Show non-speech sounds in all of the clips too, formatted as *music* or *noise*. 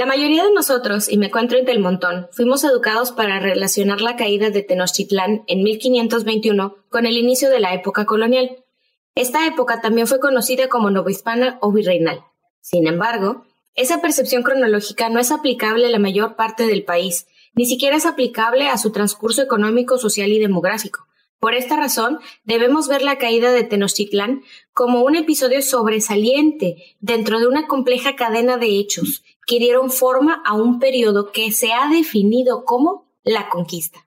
La mayoría de nosotros, y me encuentro entre el montón, fuimos educados para relacionar la caída de Tenochtitlán en 1521 con el inicio de la época colonial. Esta época también fue conocida como novohispana o virreinal. Sin embargo, esa percepción cronológica no es aplicable a la mayor parte del país, ni siquiera es aplicable a su transcurso económico, social y demográfico. Por esta razón, debemos ver la caída de Tenochtitlán como un episodio sobresaliente dentro de una compleja cadena de hechos que dieron forma a un periodo que se ha definido como la conquista.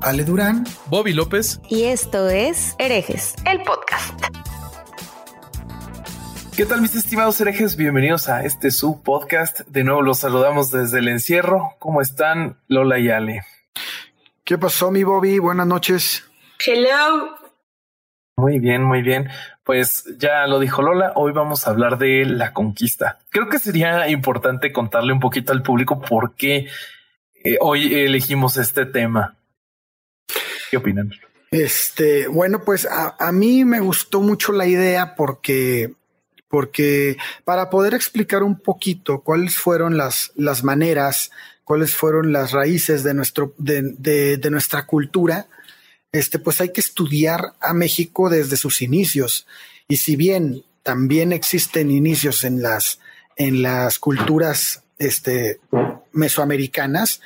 Ale Durán, Bobby López. Y esto es Herejes, el podcast. ¿Qué tal mis estimados herejes? Bienvenidos a este su podcast. De nuevo los saludamos desde el encierro. ¿Cómo están Lola y Ale? ¿Qué pasó mi Bobby? Buenas noches. Hello. Muy bien, muy bien. Pues ya lo dijo Lola, hoy vamos a hablar de la conquista. Creo que sería importante contarle un poquito al público por qué eh, hoy elegimos este tema. ¿Qué opinan? Este, bueno, pues a, a, mí me gustó mucho la idea porque, porque para poder explicar un poquito cuáles fueron las, las maneras, cuáles fueron las raíces de nuestro, de, de, de nuestra cultura, este, pues hay que estudiar a México desde sus inicios. Y si bien también existen inicios en las, en las culturas este, mesoamericanas,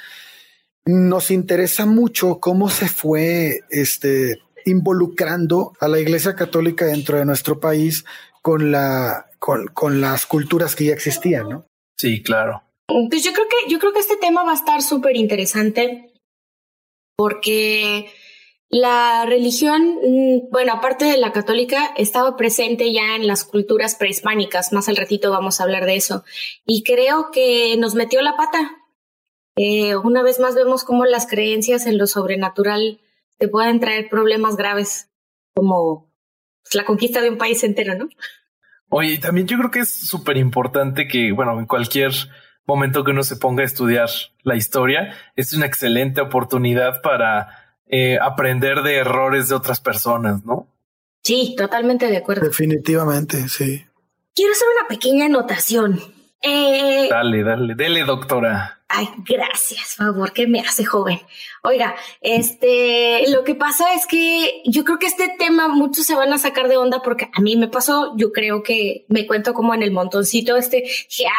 nos interesa mucho cómo se fue este, involucrando a la Iglesia Católica dentro de nuestro país con, la, con, con las culturas que ya existían, ¿no? Sí, claro. Pues yo creo que, yo creo que este tema va a estar súper interesante porque la religión, mm, bueno, aparte de la católica, estaba presente ya en las culturas prehispánicas. Más al ratito vamos a hablar de eso. Y creo que nos metió la pata eh, una vez más vemos cómo las creencias en lo sobrenatural te pueden traer problemas graves, como pues, la conquista de un país entero, ¿no? Oye, también yo creo que es súper importante que, bueno, en cualquier momento que uno se ponga a estudiar la historia, es una excelente oportunidad para eh, aprender de errores de otras personas, ¿no? Sí, totalmente de acuerdo. Definitivamente, sí. Quiero hacer una pequeña anotación. Eh, dale, dale, dele, doctora. Ay, gracias, favor, que me hace joven. Oiga, este, lo que pasa es que yo creo que este tema muchos se van a sacar de onda porque a mí me pasó, yo creo que me cuento como en el montoncito este,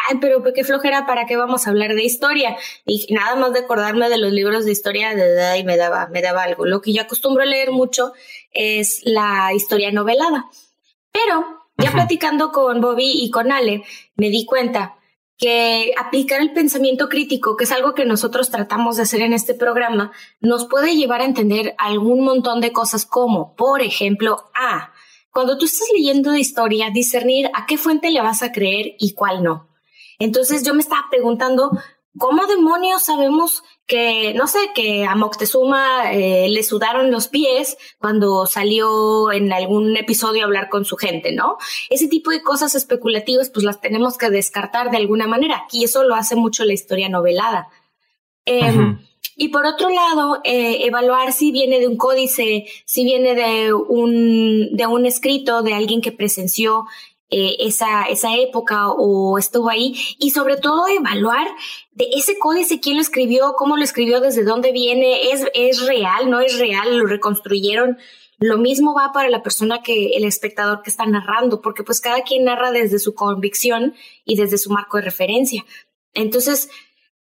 ay, pero qué flojera, ¿para qué vamos a hablar de historia? Y nada más de acordarme de los libros de historia de edad y me daba, me daba algo. Lo que yo acostumbro a leer mucho es la historia novelada. Pero ya platicando con Bobby y con Ale, me di cuenta que aplicar el pensamiento crítico, que es algo que nosotros tratamos de hacer en este programa, nos puede llevar a entender algún montón de cosas como, por ejemplo, A, cuando tú estás leyendo de historia, discernir a qué fuente le vas a creer y cuál no. Entonces yo me estaba preguntando, ¿cómo demonios sabemos que, no sé, que a Moctezuma eh, le sudaron los pies cuando salió en algún episodio a hablar con su gente, ¿no? Ese tipo de cosas especulativas, pues las tenemos que descartar de alguna manera. Y eso lo hace mucho la historia novelada. Eh, Y por otro lado, eh, evaluar si viene de un códice, si viene de un, de un escrito de alguien que presenció eh, esa, esa época o estuvo ahí y sobre todo evaluar de ese códice quién lo escribió, cómo lo escribió, desde dónde viene, es, es real, no es real, lo reconstruyeron. Lo mismo va para la persona que el espectador que está narrando, porque pues cada quien narra desde su convicción y desde su marco de referencia. Entonces,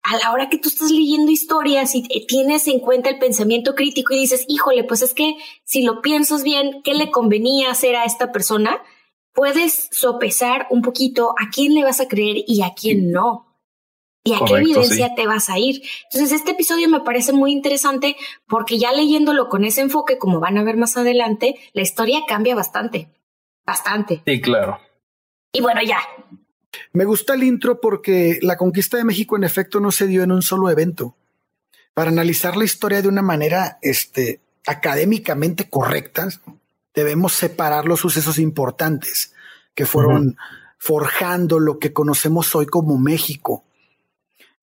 a la hora que tú estás leyendo historias y tienes en cuenta el pensamiento crítico y dices, híjole, pues es que si lo piensas bien, ¿qué le convenía hacer a esta persona? Puedes sopesar un poquito a quién le vas a creer y a quién no. Y a qué evidencia te vas a ir. Entonces, este episodio me parece muy interesante porque ya leyéndolo con ese enfoque, como van a ver más adelante, la historia cambia bastante. Bastante. Sí, claro. Y bueno, ya. Me gusta el intro porque la conquista de México en efecto no se dio en un solo evento. Para analizar la historia de una manera este, académicamente correcta, debemos separar los sucesos importantes que fueron forjando lo que conocemos hoy como México.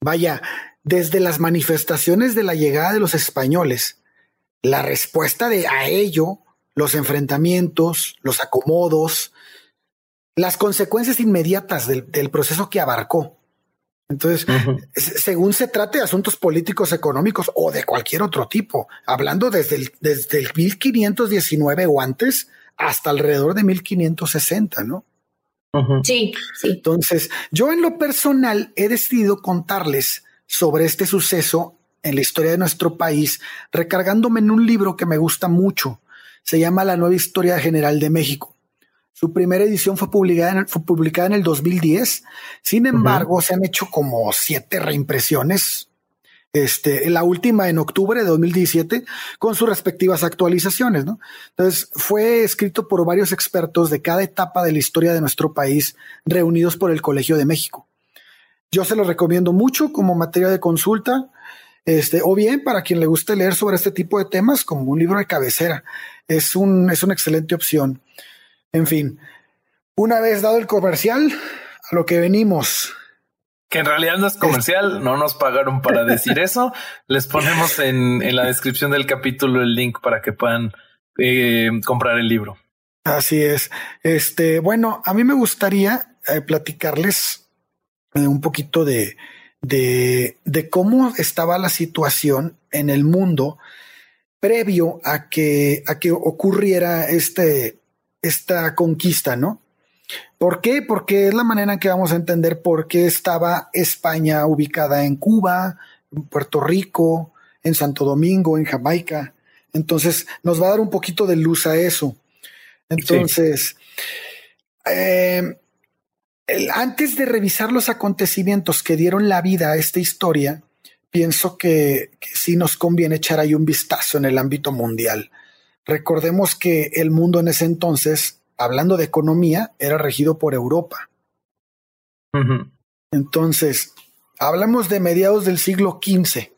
Vaya, desde las manifestaciones de la llegada de los españoles, la respuesta de a ello, los enfrentamientos, los acomodos, las consecuencias inmediatas del, proceso que abarcó. Entonces, según se trate de asuntos políticos, económicos o de cualquier otro tipo, hablando desde el, desde el 1519 o antes hasta alrededor de 1560, ¿no? Sí, sí. Entonces, yo en lo personal he decidido contarles sobre este suceso en la historia de nuestro país, recargándome en un libro que me gusta mucho. Se llama La Nueva Historia General de México. Su primera edición fue publicada en, fue publicada en el 2010. Sin embargo, se han hecho como siete reimpresiones. Este, la última en octubre de 2017 con sus respectivas actualizaciones. ¿no? Entonces, fue escrito por varios expertos de cada etapa de la historia de nuestro país reunidos por el Colegio de México. Yo se lo recomiendo mucho como materia de consulta. Este, o bien para quien le guste leer sobre este tipo de temas como un libro de cabecera. Es un, es una excelente opción. En fin, una vez dado el comercial, a lo que venimos. Que en realidad no es comercial, no nos pagaron para decir *laughs* eso. Les ponemos en, en, la descripción del capítulo el link para que puedan eh, comprar el libro. Así es. Este, bueno, a mí me gustaría eh, platicarles eh, un poquito de, de, de cómo estaba la situación en el mundo previo a que, a que ocurriera este, esta conquista, ¿no? ¿Por qué? Porque es la manera en que vamos a entender por qué estaba España ubicada en Cuba, en Puerto Rico, en Santo Domingo, en Jamaica. Entonces, nos va a dar un poquito de luz a eso. Entonces, eh, antes de revisar los acontecimientos que dieron la vida a esta historia, pienso que, que sí nos conviene echar ahí un vistazo en el ámbito mundial. Recordemos que el mundo en ese entonces, hablando de economía, era regido por Europa. Entonces, hablamos de mediados del siglo XV.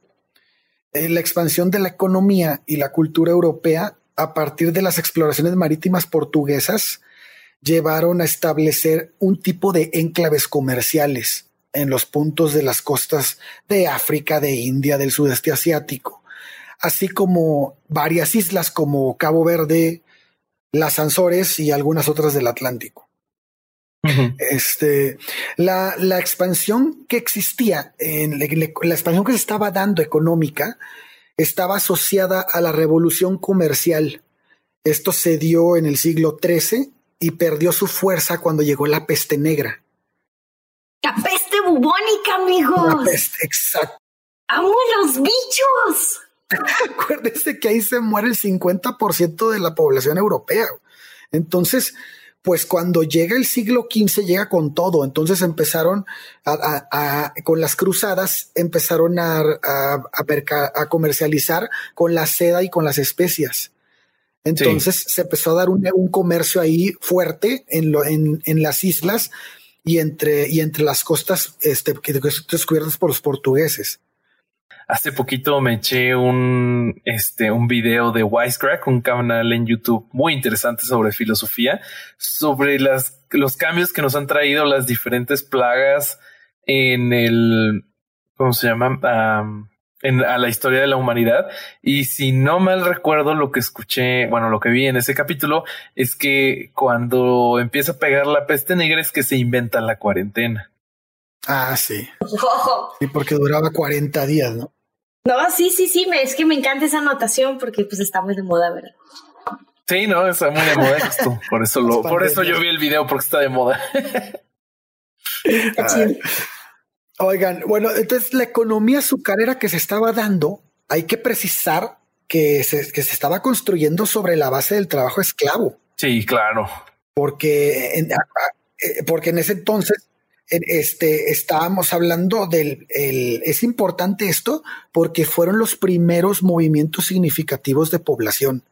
Eh, la expansión de la economía y la cultura europea a partir de las exploraciones marítimas portuguesas llevaron a establecer un tipo de enclaves comerciales en los puntos de las costas de África, de India, del sudeste asiático así como varias islas como Cabo Verde, las Azores y algunas otras del Atlántico. Este, la, la, expansión que existía, en la, la, expansión que se estaba dando económica, estaba asociada a la revolución comercial. Esto se dio en el siglo XIII y perdió su fuerza cuando llegó la peste negra. La peste bubónica, amigos. La peste, exacto. ¡Amo los bichos! *laughs* Acuérdese que ahí se muere el 50% de la población europea. Entonces, pues cuando llega el siglo XV llega con todo. Entonces empezaron a, con las cruzadas, empezaron a, a, comercializar con la seda y con las especias. Entonces se empezó a dar un, comercio ahí fuerte en, lo, en, en, las islas y entre, y entre las costas este, descubiertas por los portugueses. Hace poquito me eché un, este, un video de Wisecrack, un canal en YouTube muy interesante sobre filosofía, sobre las, los cambios que nos han traído las diferentes plagas en el, ¿cómo se llama? en, a la historia de la humanidad. Y si no mal recuerdo, lo que escuché, bueno, lo que vi en ese capítulo es que cuando empieza a pegar la peste negra es que se inventa la cuarentena. Ah, sí. *laughs* Sí, porque duraba 40 días, ¿no? No, sí, sí, sí, me, es que me encanta esa anotación porque pues está muy de moda, ¿verdad? Sí, no, está muy de moda esto. Por eso lo, por eso yo vi el video porque está de moda. *laughs* Oigan, bueno, entonces la economía azucarera que se estaba dando, hay que precisar que se, que se estaba construyendo sobre la base del trabajo esclavo. Sí, claro. Porque en, eh, porque en ese entonces este, estábamos hablando del, es importante esto porque fueron los primeros movimientos significativos de población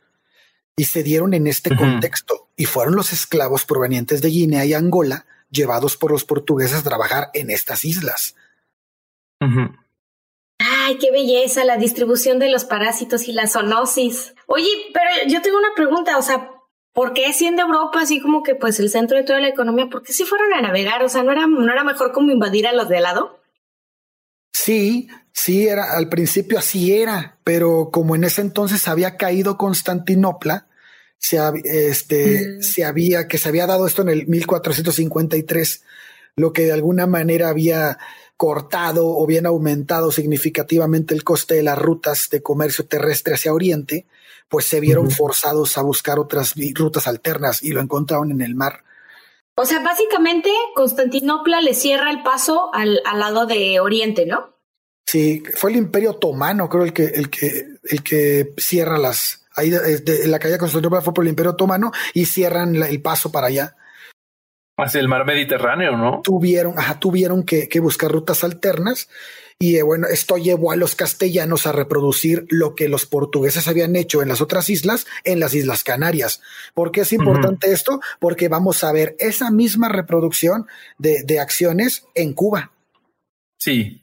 y se dieron en este contexto y fueron los esclavos provenientes de Guinea y Angola llevados por los portugueses a trabajar en estas islas. Ay, qué belleza la distribución de los parásitos y la zoonosis. Oye, pero yo tengo una pregunta, o sea, ¿por qué siendo Europa así como que pues el centro de toda la economía, por qué si fueron a navegar? O sea, ¿no era, no era mejor como invadir a los de lado? Sí, sí, era, al principio así era, pero como en ese entonces había caído Constantinopla, se, este, mm. se había, que se había dado esto en el 1453, lo que de alguna manera había cortado o bien aumentado significativamente el coste de las rutas de comercio terrestre hacia Oriente, pues se vieron forzados a buscar otras rutas alternas y lo encontraron en el mar. O sea, básicamente Constantinopla le cierra el paso al, al lado de Oriente, ¿no? Sí, fue el Imperio Otomano, creo el que, el que, el que cierra las. Ahí de, la caída de Constantinopla fue por el Imperio Otomano y cierran el paso para allá. Hacia el mar Mediterráneo, ¿no? Tuvieron, ajá, tuvieron que, buscar rutas alternas. Y eh, bueno, esto llevó a los castellanos a reproducir lo que los portugueses habían hecho en las otras islas, en las Islas Canarias. ¿Por qué es importante esto? Porque vamos a ver esa misma reproducción de, de acciones en Cuba. Sí.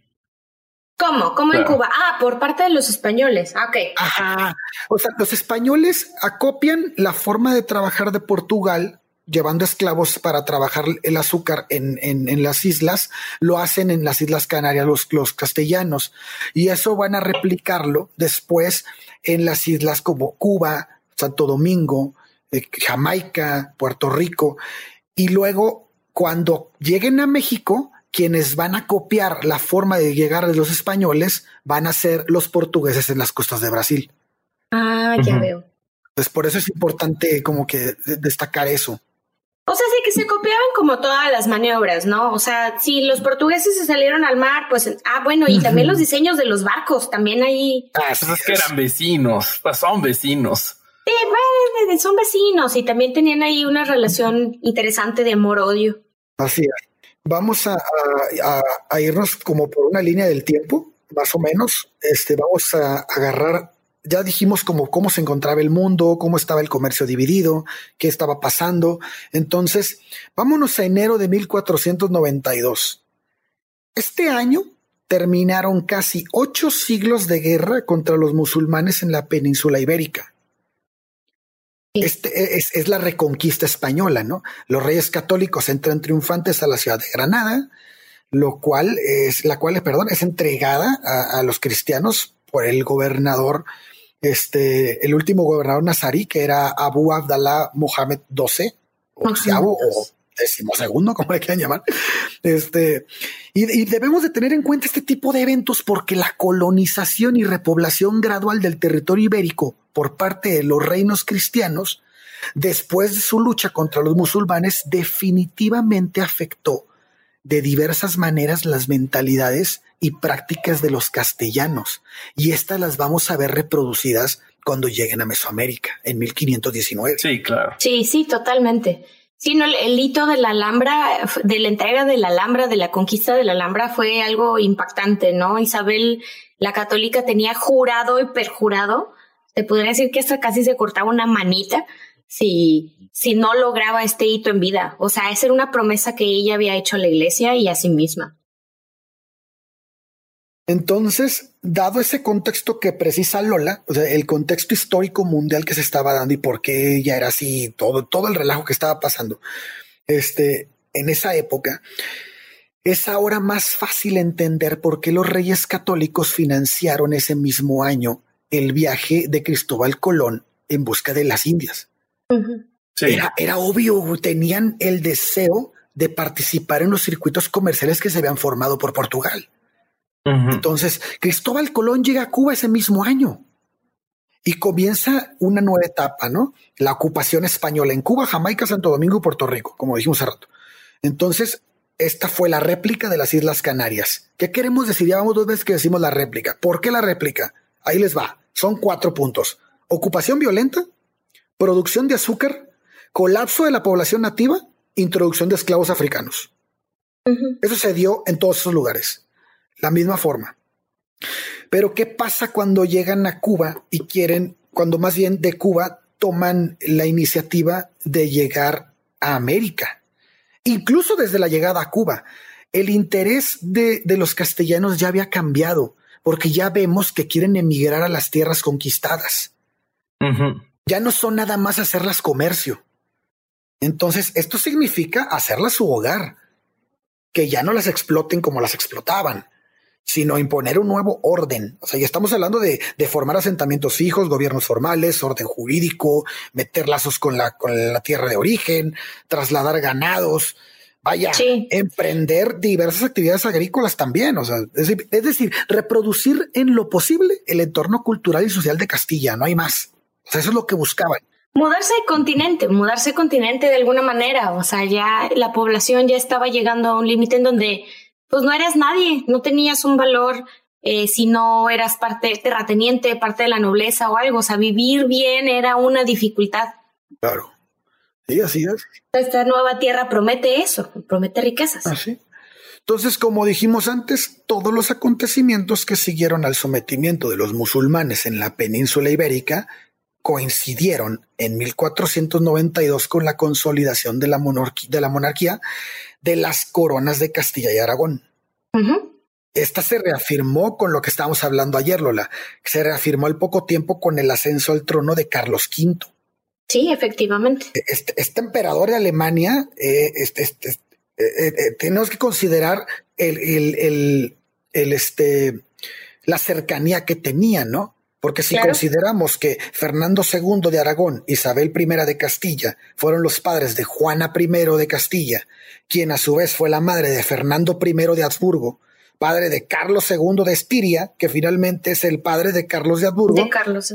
¿Cómo? ¿Cómo en Cuba? Ah, por parte de los españoles. Ah, ok. Ajá. O sea, los españoles acopian la forma de trabajar de Portugal llevando esclavos para trabajar el azúcar en, en, las islas, lo hacen en las Islas Canarias los, los castellanos. Y eso van a replicarlo después en las islas como Cuba, Santo Domingo, eh, Jamaica, Puerto Rico. Y luego, cuando lleguen a México, quienes van a copiar la forma de llegar de los españoles van a ser los portugueses en las costas de Brasil. Ah, ya veo. Pues por eso es importante como que destacar eso. O sea, sí que se copiaban como todas las maniobras, ¿no? O sea, si los portugueses se salieron al mar, pues, ah, bueno, y también los diseños de los barcos, también ahí. Ah, pues es que eran vecinos, pues son vecinos. Sí, bueno, son vecinos y también tenían ahí una relación interesante de amor-odio. Así es. Vamos a, a, irnos como por una línea del tiempo, más o menos. Este, vamos a agarrar ya dijimos como cómo se encontraba el mundo, cómo estaba el comercio dividido, qué estaba pasando. Entonces, vámonos a enero de 1492. Este año terminaron casi ocho siglos de guerra contra los musulmanes en la península ibérica. Este es, la reconquista española, ¿no? Los reyes católicos entran triunfantes a la ciudad de Granada, lo cual es, la cual, perdón, es entregada a, a los cristianos por el gobernador este, el último gobernador nazarí, que era Abu Abdallah Mohammed XII, o o decimosegundo, como le quieran llamar. Este, y, debemos de tener en cuenta este tipo de eventos porque la colonización y repoblación gradual del territorio ibérico por parte de los reinos cristianos, después de su lucha contra los musulmanes, definitivamente afectó de diversas maneras las mentalidades y prácticas de los castellanos, y estas las vamos a ver reproducidas cuando lleguen a Mesoamérica en 1519. Sí, claro. Sí, sí, totalmente. Sí, no, el hito de la Alhambra, de la entrega de la Alhambra, de la conquista de la Alhambra fue algo impactante, ¿no? Isabel la católica tenía jurado y perjurado, te podría decir que hasta casi se cortaba una manita si, si no lograba este hito en vida. O sea, esa era una promesa que ella había hecho a la iglesia y a sí misma. Entonces, dado ese contexto que precisa Lola, o sea, el contexto histórico mundial que se estaba dando y por qué ella era así, todo, todo el relajo que estaba pasando, este, en esa época, es ahora más fácil entender por qué los reyes católicos financiaron ese mismo año el viaje de Cristóbal Colón en busca de las Indias. era, era obvio, tenían el deseo de participar en los circuitos comerciales que se habían formado por Portugal. Entonces, Cristóbal Colón llega a Cuba ese mismo año y comienza una nueva etapa, ¿no? La ocupación española en Cuba, Jamaica, Santo Domingo y Puerto Rico, como dijimos hace rato. Entonces, esta fue la réplica de las Islas Canarias. ¿Qué queremos decir? Ya vamos dos veces que decimos la réplica. ¿Por qué la réplica? Ahí les va. Son cuatro puntos. Ocupación violenta, producción de azúcar, colapso de la población nativa, introducción de esclavos africanos. Eso se dio en todos esos lugares la misma forma. Pero ¿qué pasa cuando llegan a Cuba y quieren, cuando más bien de Cuba toman la iniciativa de llegar a América? incluso desde la llegada a Cuba. El interés de, los castellanos ya había cambiado, porque ya vemos que quieren emigrar a las tierras conquistadas. Ya no son nada más hacerlas comercio. Entonces, esto significa hacerlas su hogar, que ya no las exploten como las explotaban, sino imponer un nuevo orden. O sea, ya estamos hablando de, formar asentamientos fijos, gobiernos formales, orden jurídico, meter lazos con la, con la tierra de origen, trasladar ganados, vaya, emprender diversas actividades agrícolas también. O sea, es, es, decir, reproducir en lo posible el entorno cultural y social de Castilla, no hay más. O sea, eso es lo que buscaban. Mudarse de continente, mudarse de continente de alguna manera. O sea, ya la población ya estaba llegando a un límite en donde pues no eras nadie, no tenías un valor eh, si no eras parte terrateniente, parte de la nobleza o algo. O sea, vivir bien era una dificultad. Claro. Sí, así es. Esta nueva tierra promete eso, promete riquezas. Así. Entonces, como dijimos antes, todos los acontecimientos que siguieron al sometimiento de los musulmanes en la península ibérica coincidieron en 1492 con la consolidación de la, de la monarquía de las coronas de Castilla y Aragón. Esta se reafirmó con lo que estábamos hablando ayer, Lola. Se reafirmó al poco tiempo con el ascenso al trono de Carlos V. Sí, efectivamente. E-, este, este emperador de Alemania, eh, este, este eh, eh, tenemos que considerar el, el, el, este, la cercanía que tenía, ¿no? Porque si consideramos que Fernando II de Aragón, Isabel I de Castilla, fueron los padres de Juana I de Castilla, quien a su vez fue la madre de Fernando I de Habsburgo, padre de Carlos II de Estiria, que finalmente es el padre de Carlos de Habsburgo,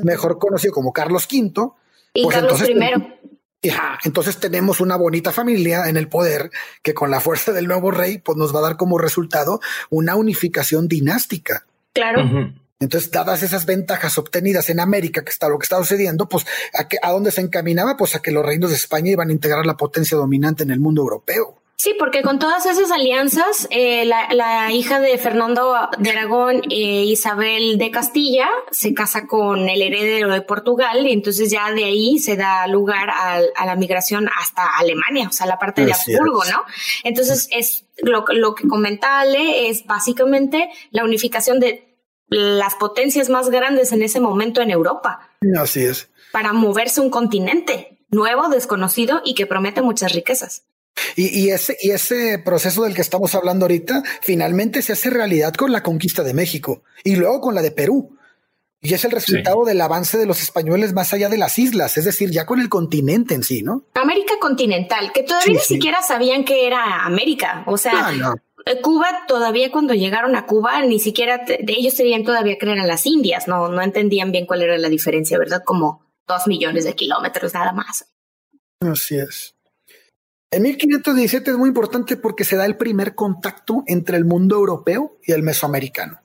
mejor conocido como Carlos V. Y pues Carlos I. entonces tenemos una bonita familia en el poder que con la fuerza del nuevo rey pues nos va a dar como resultado una unificación dinástica. Claro. Entonces, dadas esas ventajas obtenidas en América, que está lo que está sucediendo, pues a, a dónde se encaminaba, pues a que los reinos de España iban a integrar la potencia dominante en el mundo europeo. Sí, porque con todas esas alianzas, eh, la, hija de Fernando de Aragón, eh, Isabel de Castilla, se casa con el heredero de Portugal y entonces ya de ahí se da lugar a, la migración hasta Alemania, o sea, la parte de Habsburgo, ¿no? Entonces es lo, lo que comenta Ale es básicamente la unificación de las potencias más grandes en ese momento en Europa. Así es. Para moverse un continente nuevo, desconocido y que promete muchas riquezas. Y, ese, y ese proceso del que estamos hablando ahorita finalmente se hace realidad con la conquista de México y luego con la de Perú. Y es el resultado del avance de los españoles más allá de las islas, es decir, ya con el continente en sí, ¿no? América continental, que todavía ni siquiera sabían que era América. O sea, ah, eh, Cuba todavía cuando llegaron a Cuba ni siquiera de ellos serían todavía creer en las Indias, no, no entendían bien cuál era la diferencia, ¿verdad? Como dos millones de kilómetros nada más. Así es. En 1517 es muy importante porque se da el primer contacto entre el mundo europeo y el mesoamericano.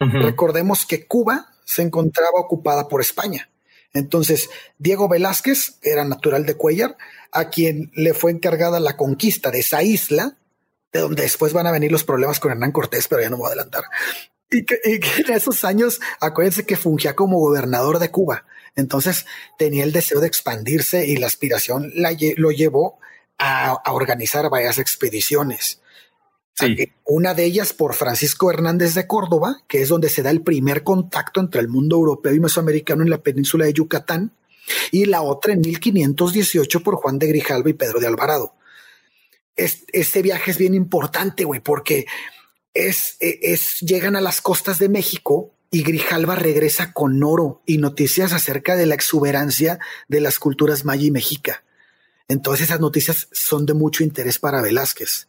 Recordemos que Cuba se encontraba ocupada por España. Entonces, Diego Velázquez era natural de Cuellar, a quien le fue encargada la conquista de esa isla de donde después van a venir los problemas con Hernán Cortés, pero ya no me voy a adelantar. Y que, en esos años, acuérdense que fungía como gobernador de Cuba. Entonces tenía el deseo de expandirse y la aspiración lo llevó a, organizar varias expediciones. Una de ellas por Francisco Hernández de Córdoba, que es donde se da el primer contacto entre el mundo europeo y mesoamericano en la península de Yucatán, y la otra en 1518 por Juan de Grijalva y Pedro de Alvarado este viaje es bien importante, güey, porque es, e, es, llegan a las costas de México y Grijalva regresa con oro y noticias acerca de la exuberancia de las culturas maya y mexica. Entonces esas noticias son de mucho interés para Velázquez.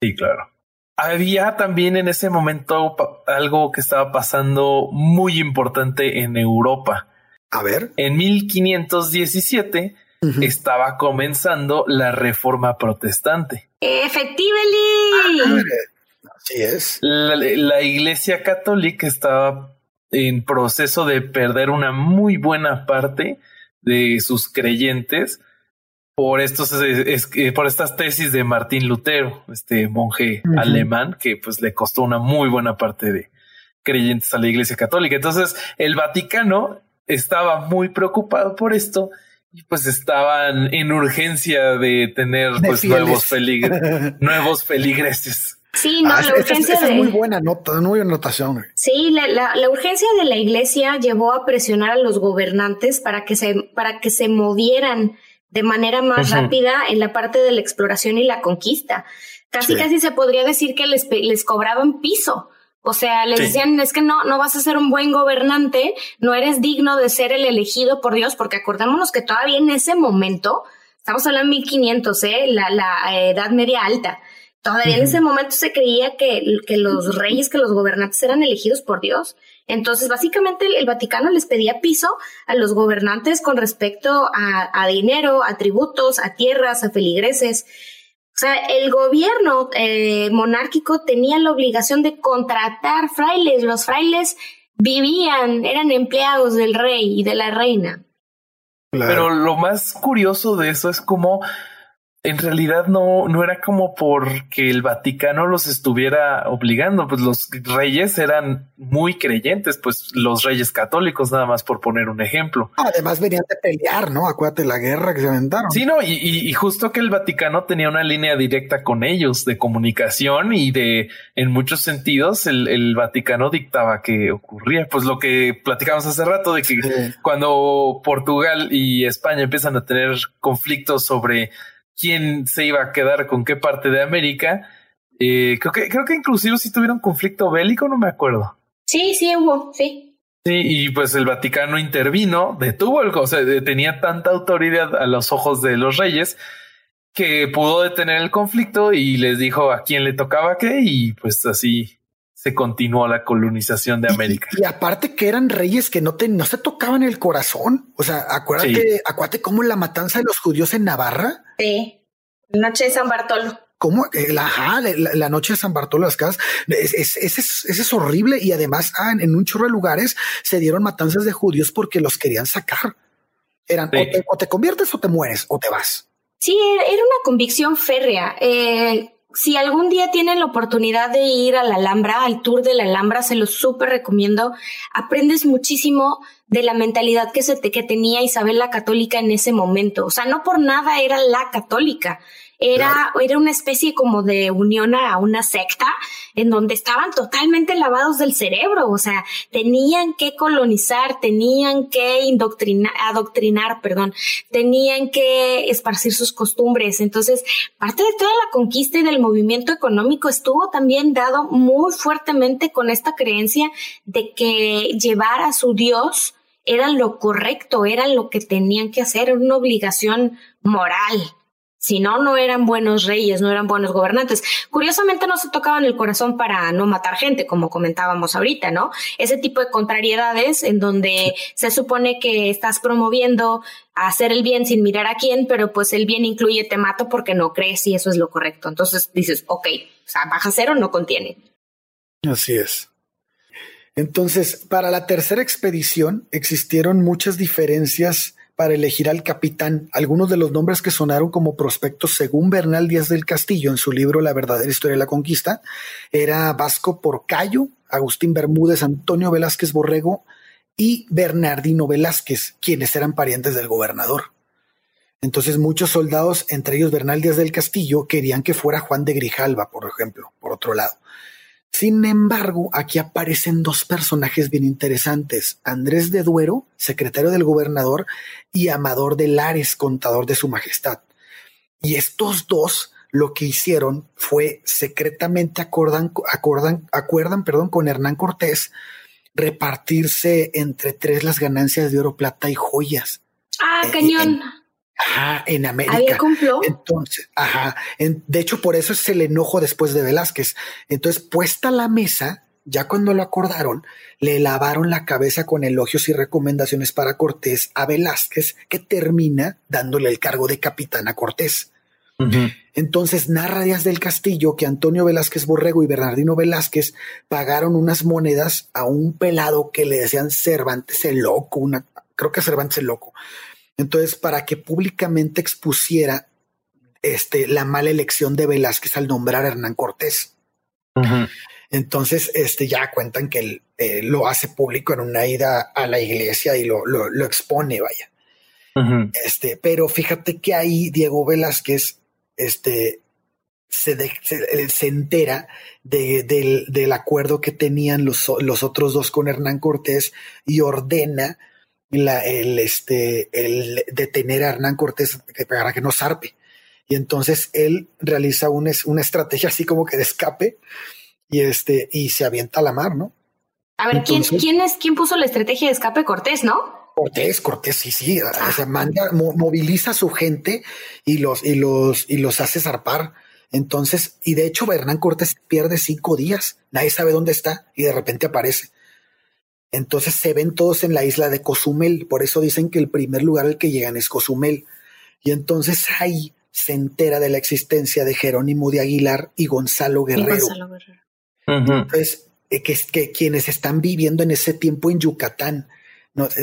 Sí, claro. Había también en ese momento algo que estaba pasando muy importante en Europa. A ver. En 1517 estaba comenzando la reforma protestante. Efectivamente. Así es. La, iglesia católica estaba en proceso de perder una muy buena parte de sus creyentes por estos por estas tesis de Martín Lutero, este monje alemán que pues le costó una muy buena parte de creyentes a la Iglesia Católica. Entonces, el Vaticano estaba muy preocupado por esto pues estaban en urgencia de tener pues nuevos, *laughs* nuevos feligreses. Sí, no, ah, la urgencia de... es muy buena nota, muy buena anotación. Sí, la, la, urgencia de la iglesia llevó a presionar a los gobernantes para que se, para que se movieran de manera más rápida en la parte de la exploración y la conquista. Casi, casi se podría decir que les, les cobraban piso. O sea, les decían, es que no, no vas a ser un buen gobernante, no eres digno de ser el elegido por Dios, porque acordémonos que todavía en ese momento, estamos hablando de 1500, ¿eh? la, la Edad Media Alta, todavía en ese momento se creía que, que los reyes, que los gobernantes eran elegidos por Dios. Entonces, básicamente el, Vaticano les pedía piso a los gobernantes con respecto a, a dinero, a tributos, a tierras, a feligreses. O sea, el gobierno eh, monárquico tenía la obligación de contratar frailes. Los frailes vivían, eran empleados del rey y de la reina. Pero lo más curioso de eso es como en realidad no, no era como porque el Vaticano los estuviera obligando, pues los reyes eran muy creyentes, pues los reyes católicos, nada más por poner un ejemplo. Además venían de pelear, ¿no? Acuérdate la guerra que se aventaron. Sí, no, y, y, justo que el Vaticano tenía una línea directa con ellos de comunicación y de, en muchos sentidos, el, el Vaticano dictaba que ocurría, pues lo que platicamos hace rato de que cuando Portugal y España empiezan a tener conflictos sobre quién se iba a quedar con qué parte de América. Eh, creo que, creo que inclusive si tuvieron conflicto bélico, no me acuerdo. Sí, sí hubo, sí. Sí, y pues el Vaticano intervino, detuvo el, o sea, tenía tanta autoridad a los ojos de los reyes que pudo detener el conflicto y les dijo a quién le tocaba qué y pues así se continuó la colonización de América. Y, aparte que eran reyes que no, te, no se tocaban el corazón. O sea, acuérdate, acuérdate cómo la matanza de los judíos en Navarra. Sí, la noche de San Bartolo. ¿Cómo? Eh, la, la, noche de San Bartolo las casas. Ese es, es, horrible. Y además, ah, en, un chorro de lugares se dieron matanzas de judíos porque los querían sacar. Eran o, te, conviertes o te mueres o te vas. Sí, era una convicción férrea. Eh, si algún día tienen la oportunidad de ir a la Alhambra, al tour de la Alhambra, se los súper recomiendo. Aprendes muchísimo de la mentalidad que, se te, que tenía Isabel la Católica en ese momento. O sea, no por nada era la católica. Era, era una especie como de unión a una secta en donde estaban totalmente lavados del cerebro, o sea, tenían que colonizar, tenían que indoctrinar, adoctrinar, perdón, tenían que esparcir sus costumbres. Entonces, parte de toda la conquista y del movimiento económico estuvo también dado muy fuertemente con esta creencia de que llevar a su Dios era lo correcto, era lo que tenían que hacer, era una obligación moral. Si no, no eran buenos reyes, no eran buenos gobernantes. Curiosamente no se tocaban el corazón para no matar gente, como comentábamos ahorita, ¿no? Ese tipo de contrariedades en donde se supone que estás promoviendo hacer el bien sin mirar a quién, pero pues el bien incluye te mato porque no crees y eso es lo correcto. Entonces dices, ok, o sea, baja cero no contiene. Así es. Entonces, para la tercera expedición existieron muchas diferencias para elegir al capitán. Algunos de los nombres que sonaron como prospectos según Bernal Díaz del Castillo en su libro La verdadera historia de la conquista era Vasco Porcayo, Agustín Bermúdez, Antonio Velázquez Borrego y Bernardino Velázquez, quienes eran parientes del gobernador. Entonces muchos soldados, entre ellos Bernal Díaz del Castillo, querían que fuera Juan de Grijalva, por ejemplo, por otro lado. Sin embargo, aquí aparecen dos personajes bien interesantes, Andrés de Duero, secretario del gobernador, y Amador de Lares, contador de su majestad. Y estos dos lo que hicieron fue secretamente acordan, acordan, acuerdan perdón, con Hernán Cortés repartirse entre tres las ganancias de oro, plata y joyas. Ah, eh, cañón. Ajá, en América. Entonces, ajá. de hecho, por eso es el enojo después de Velázquez. Entonces, puesta la mesa, ya cuando lo acordaron, le lavaron la cabeza con elogios y recomendaciones para Cortés a Velázquez, que termina dándole el cargo de capitán a Cortés. Entonces narra Díaz del Castillo que Antonio Velázquez Borrego y Bernardino Velázquez pagaron unas monedas a un pelado que le decían Cervantes el loco, una, creo que Cervantes el loco, entonces, para que públicamente expusiera este, la mala elección de Velázquez al nombrar a Hernán Cortés. Entonces, este, ya cuentan que él eh, lo hace público en una ida a la iglesia y lo, lo, expone, vaya. Este, pero fíjate que ahí Diego Velázquez, este, se, se, entera de, del, acuerdo que tenían los, los, otros dos con Hernán Cortés y ordena la, el, este, el detener a Hernán Cortés para que no zarpe. Y entonces él realiza una, una estrategia así como que de escape y este, y se avienta a la mar, ¿no? A ver, ¿quién, ¿quién es, quién puso la estrategia de escape? Cortés, ¿no? Cortés, Cortés, sí, sí, ah. se manda, moviliza a su gente y los, y los, y los hace zarpar. Entonces, y de hecho, Hernán Cortés pierde cinco días, nadie sabe dónde está y de repente aparece. Entonces se ven todos en la isla de Cozumel, por eso dicen que el primer lugar al que llegan es Cozumel. Y entonces ahí se entera de la existencia de Jerónimo de Aguilar y Gonzalo Guerrero. Entonces, eh, que, que quienes están viviendo en ese tiempo en Yucatán,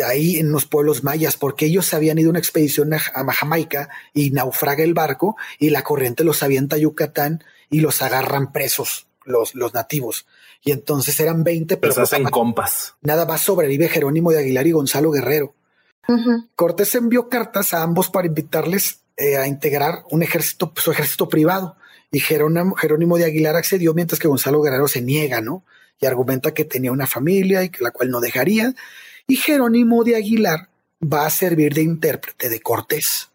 ahí en los pueblos mayas, porque ellos habían ido a una expedición a, Jamaica y naufraga el barco y la corriente los avienta a Yucatán y los agarran presos los, los nativos. Y entonces eran 20, pero pues hacen compas. Nada más sobrevive Jerónimo de Aguilar y Gonzalo Guerrero. Cortés envió cartas a ambos para invitarles eh, a integrar un ejército, su ejército privado. Y Jerónimo, Jerónimo de Aguilar accedió, mientras que Gonzalo Guerrero se niega, ¿no? Y argumenta que tenía una familia y que la cual no dejaría y Jerónimo de Aguilar va a servir de intérprete de Cortés.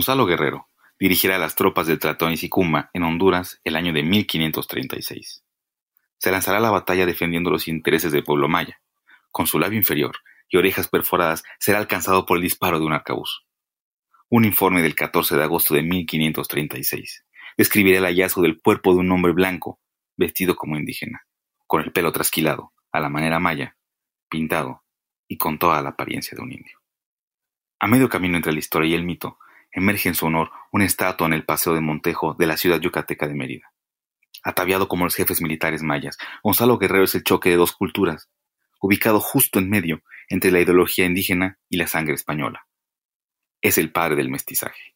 Gonzalo Guerrero dirigirá las tropas del Tratón y Sicuma en Honduras el año de 1536. Se lanzará a la batalla defendiendo los intereses del pueblo maya. Con su labio inferior y orejas perforadas será alcanzado por el disparo de un arcabuz. Un informe del 14 de agosto de 1536 describirá el hallazgo del cuerpo de un hombre blanco, vestido como indígena, con el pelo trasquilado, a la manera maya, pintado y con toda la apariencia de un indio. A medio camino entre la historia y el mito, emerge en su honor una estatua en el Paseo de Montejo de la ciudad yucateca de Mérida. Ataviado como los jefes militares mayas, Gonzalo Guerrero es el choque de dos culturas, ubicado justo en medio entre la ideología indígena y la sangre española. Es el padre del mestizaje.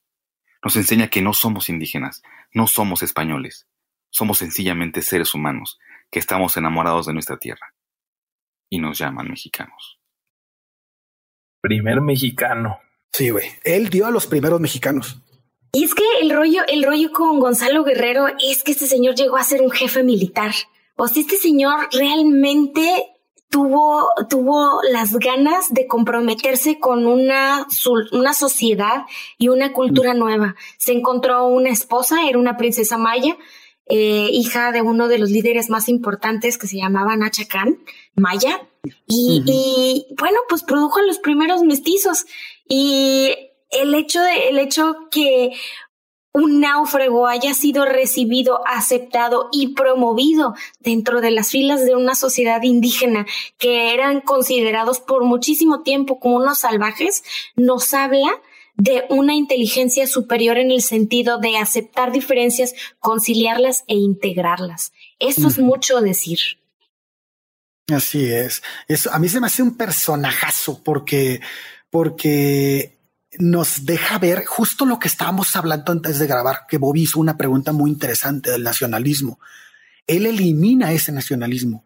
Nos enseña que no somos indígenas, no somos españoles, somos sencillamente seres humanos que estamos enamorados de nuestra tierra. Y nos llaman mexicanos. Primer mexicano. Sí, güey. Él dio a los primeros mexicanos. Y es que el rollo, el rollo con Gonzalo Guerrero es que este señor llegó a ser un jefe militar. O sea, este señor realmente tuvo, tuvo las ganas de comprometerse con una, una sociedad y una cultura mm. nueva. Se encontró una esposa, era una princesa maya, eh, hija de uno de los líderes más importantes que se llamaba Nacha Khan, maya. Y, y bueno, pues produjo a los primeros mestizos. Y el hecho de, el hecho que un náufrago haya sido recibido, aceptado y promovido dentro de las filas de una sociedad indígena que eran considerados por muchísimo tiempo como unos salvajes, nos habla de una inteligencia superior en el sentido de aceptar diferencias, conciliarlas e integrarlas. Eso es mucho decir. Así es. Eso a mí se me hace un personajazo porque porque nos deja ver justo lo que estábamos hablando antes de grabar, que Bobby hizo una pregunta muy interesante del nacionalismo. Él elimina ese nacionalismo.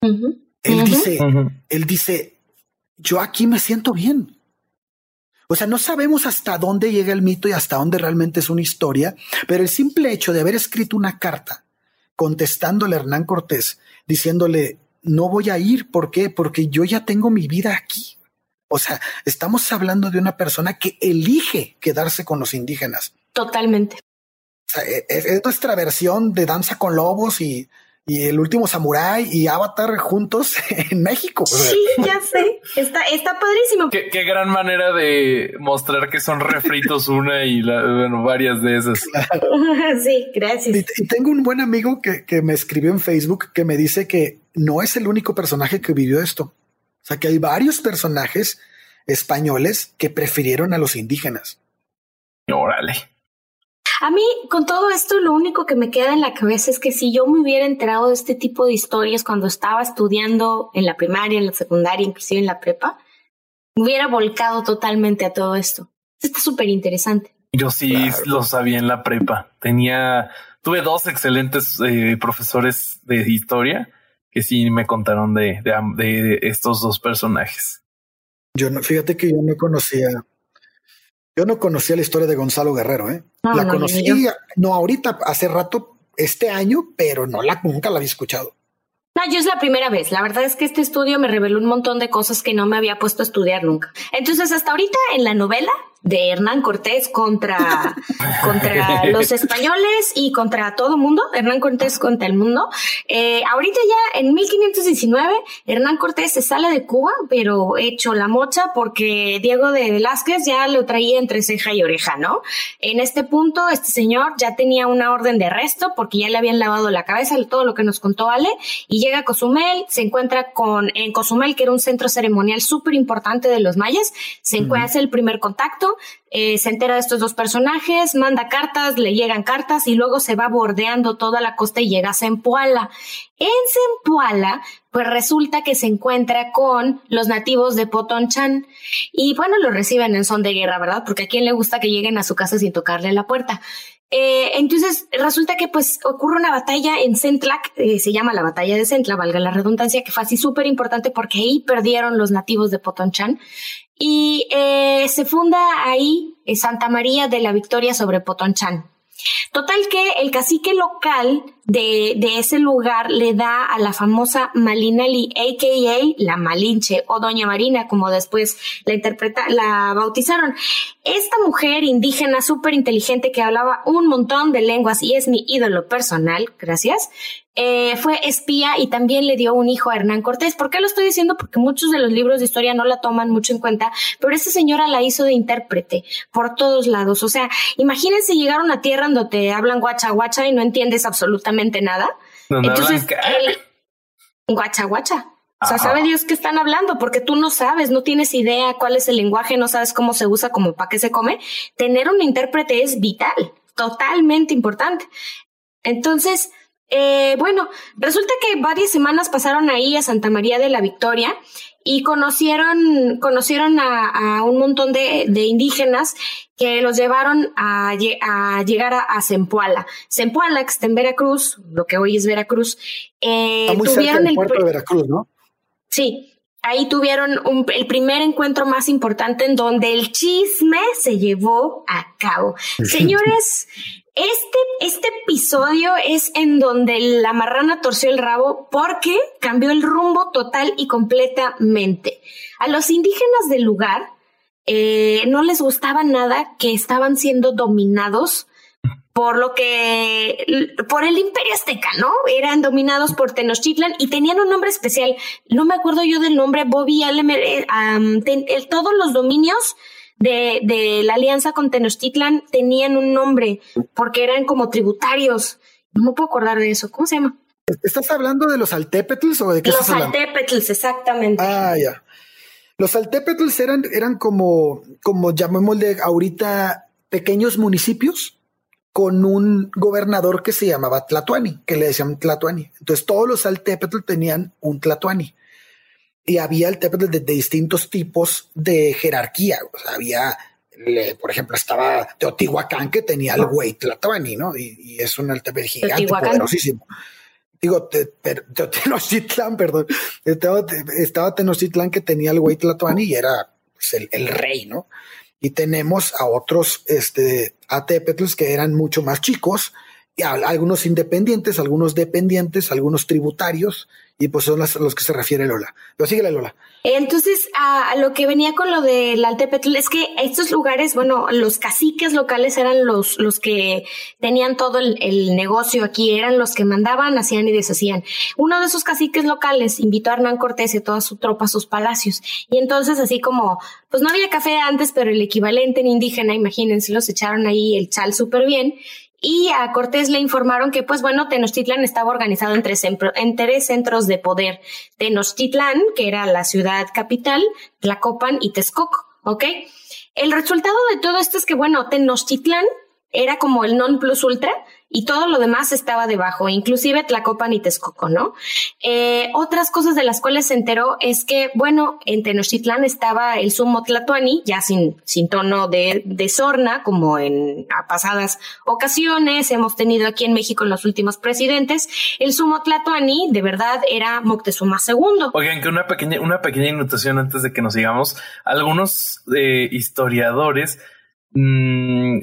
Él dice, él dice, yo aquí me siento bien. O sea, no sabemos hasta dónde llega el mito y hasta dónde realmente es una historia, pero el simple hecho de haber escrito una carta contestándole a Hernán Cortés, diciéndole, no voy a ir, ¿por qué? Porque yo ya tengo mi vida aquí. O sea, estamos hablando de una persona que elige quedarse con los indígenas. Totalmente. E, e, es, nuestra versión de Danza con Lobos y, el último Samurai y Avatar juntos *laughs* en México. Sí, ya sé. Está, está padrísimo. Qué, gran manera de mostrar que son refritos *laughs* una y bueno, varias de esas. *laughs* Sí, gracias. Y, tengo un buen amigo que, que me escribió en Facebook que me dice que no es el único personaje que vivió esto. O sea que hay varios personajes españoles que prefirieron a los indígenas. Órale. A mí, con todo esto, lo único que me queda en la cabeza es que si yo me hubiera enterado de este tipo de historias cuando estaba estudiando en la primaria, en la secundaria, inclusive en la prepa, me hubiera volcado totalmente a todo esto. Está súper interesante. Yo sí lo sabía en la prepa. Tenía, tuve dos excelentes eh, profesores de historia que sí me contaron de, de, estos dos personajes. Yo no, fíjate que yo no conocía, yo no conocía la historia de Gonzalo Guerrero, ¿eh? la conocí, no ahorita, hace rato, este año, pero no la, nunca la había escuchado. No, yo es la primera vez. La verdad es que este estudio me reveló un montón de cosas que no me había puesto a estudiar nunca. Entonces, hasta ahorita en la novela de Hernán Cortés contra, contra *laughs* los españoles y contra todo mundo, Hernán Cortés contra el mundo. Eh, ahorita ya en 1519, Hernán Cortés se sale de Cuba, pero hecho la mocha porque Diego de Velázquez ya lo traía entre ceja y oreja, ¿no? En este punto, este señor ya tenía una orden de arresto porque ya le habían lavado la cabeza, todo lo que nos contó Ale, y llega a Cozumel, se encuentra con, en Cozumel, que era un centro ceremonial súper importante de los mayas, se encuentra, hace el primer contacto, eh, se entera de estos dos personajes, manda cartas, le llegan cartas y luego se va bordeando toda la costa y llega a Zempoala. En Zempoala, pues resulta que se encuentra con los nativos de Potonchan y bueno, lo reciben en son de guerra, ¿verdad? Porque a quién le gusta que lleguen a su casa sin tocarle la puerta. Eh, entonces resulta que pues ocurre una batalla en Centlac, eh, se llama la batalla de Centla, valga la redundancia, que fue así súper importante porque ahí perdieron los nativos de Potonchan y eh, se funda ahí eh, Santa María de la Victoria sobre Potonchan. Total que el cacique local de, ese lugar le da a la famosa Malinali, a.k.a. la Malinche o Doña Marina, como después la interpreta, la bautizaron. Esta mujer indígena súper inteligente que hablaba un montón de lenguas y es mi ídolo personal, gracias, eh, fue espía y también le dio un hijo a Hernán Cortés. ¿Por qué lo estoy diciendo? Porque muchos de los libros de historia no la toman mucho en cuenta, pero esa señora la hizo de intérprete por todos lados. O sea, imagínense llegar a una tierra donde te hablan guacha guacha y no entiendes absolutamente nada. Entonces, guacha guacha. O sea, sabe Dios que están hablando porque tú no sabes, no tienes idea cuál es el lenguaje, no sabes cómo se usa, como para qué se come. Tener un intérprete es vital, totalmente importante. Entonces, eh, bueno, resulta que varias semanas pasaron ahí a Santa María de la Victoria y conocieron, conocieron a, un montón de, indígenas que los llevaron a, llegar a, Zempoala. Zempoala, que está en Veracruz, lo que hoy es Veracruz. Eh, muy tuvieron cerca el puerto de Veracruz, ¿no? Sí, ahí tuvieron el primer encuentro más importante en donde el chisme se llevó a cabo. *laughs* Señores, este, este episodio es en donde la marrana torció el rabo porque cambió el rumbo total y completamente. A los indígenas del lugar eh, no les gustaba nada que estaban siendo dominados por lo que, por el imperio azteca, ¿no? Eran dominados por Tenochtitlan y tenían un nombre especial. No me acuerdo yo del nombre, Bobby Alem, eh, todos los dominios de, de la alianza con Tenochtitlan tenían un nombre porque eran como tributarios. No me puedo acordar de eso. ¿Cómo se llama? ¿Estás hablando de los altépetls o de qué Los altépetls, exactamente. Ah, ya. Los altépetls eran, eran como, como llamémosle ahorita pequeños municipios con un gobernador que se llamaba Tlatuani, que le decían Tlatuani. Entonces todos los altépetl tenían un Tlatuani y había el tema de, distintos tipos de jerarquía. O sea, había, por ejemplo, estaba Teotihuacán que tenía el güey Tlatoani, ¿no? Y, es un alter gigante, poderosísimo. Digo, *laughs* Tenochtitlan, perdón. Estaba, Tenochtitlan que tenía el güey Tlatoani y era pues, el, rey, ¿no? Y tenemos a otros este, Atepetls que eran mucho más chicos, y algunos independientes, algunos dependientes, algunos tributarios, y pues son los que se refiere Lola. Pero síguele, Lola. Entonces, a, lo que venía con lo del Altepetl es que estos lugares, bueno, los caciques locales eran los, los que tenían todo el, negocio aquí, eran los que mandaban, hacían y deshacían. Uno de esos caciques locales invitó a Hernán Cortés y a toda su tropa a sus palacios. Y entonces, así como, pues no había café antes, pero el equivalente en indígena, imagínense, los echaron ahí el chal súper bien y a Cortés le informaron que, pues bueno, Tenochtitlan estaba organizado en tres, en tres centros de poder. Tenochtitlan, que era la ciudad capital, Tlacopan y Texcoco, ¿ok? El resultado de todo esto es que, bueno, Tenochtitlan era como el non plus ultra y todo lo demás estaba debajo, inclusive Tlacopan y Texcoco, ¿no? Eh, otras cosas de las cuales se enteró es que, bueno, en Tenochtitlán estaba el sumo Tlatuani, ya sin, sin tono de, de sorna, como en pasadas ocasiones hemos tenido aquí en México en los últimos presidentes, el sumo Tlatuani de verdad era Moctezuma II. Oigan, que una pequeña, una pequeña anotación antes de que nos sigamos, algunos eh, historiadores mmm,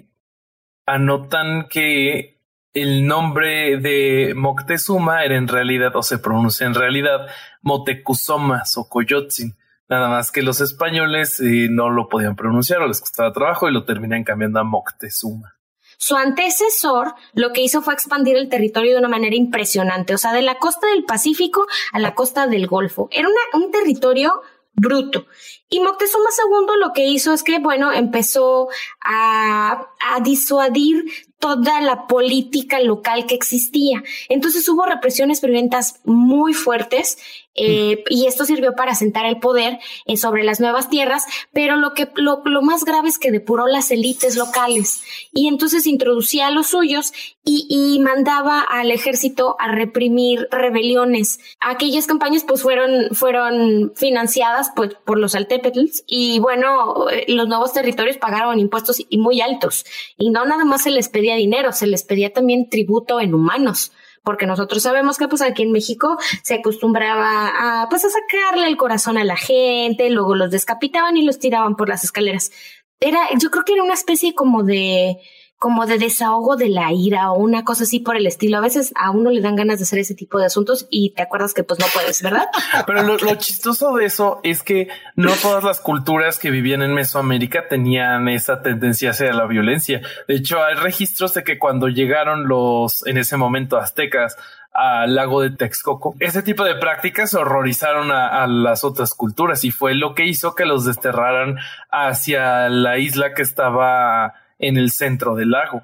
anotan que el nombre de Moctezuma era en realidad, o se pronuncia en realidad, Motecuzoma o Coyotzin. Nada más que los españoles eh, no lo podían pronunciar o les costaba trabajo y lo terminan cambiando a Moctezuma. Su antecesor lo que hizo fue expandir el territorio de una manera impresionante, o sea, de la costa del Pacífico a la costa del Golfo. Era un territorio bruto. Y Moctezuma II lo que hizo es que, bueno, empezó a disuadir toda la política local que existía. Entonces hubo represiones violentas muy fuertes eh, y esto sirvió para sentar el poder eh, sobre las nuevas tierras, pero lo que lo, lo, más grave es que depuró las élites locales. Y entonces introducía a los suyos y, mandaba al ejército a reprimir rebeliones. Aquellas campañas pues fueron fueron financiadas pues, por los altepetls y bueno, eh, los nuevos territorios pagaron impuestos y muy altos. Y no nada más se les pedía dinero, se les pedía también tributo en humanos porque nosotros sabemos que pues aquí en México se acostumbraba a pues a sacarle el corazón a la gente, luego los descapitaban y los tiraban por las escaleras. Era, yo creo que era una especie como de como de desahogo de la ira o una cosa así por el estilo. A veces a uno le dan ganas de hacer ese tipo de asuntos y te acuerdas que pues no puedes, ¿verdad? *laughs* Pero lo, chistoso de eso es que no todas las culturas que vivían en Mesoamérica tenían esa tendencia hacia la violencia. De hecho, hay registros de que cuando llegaron los, en ese momento, aztecas al lago de Texcoco. Ese tipo de prácticas horrorizaron a, a, las otras culturas y fue lo que hizo que los desterraran hacia la isla que estaba en el centro del lago.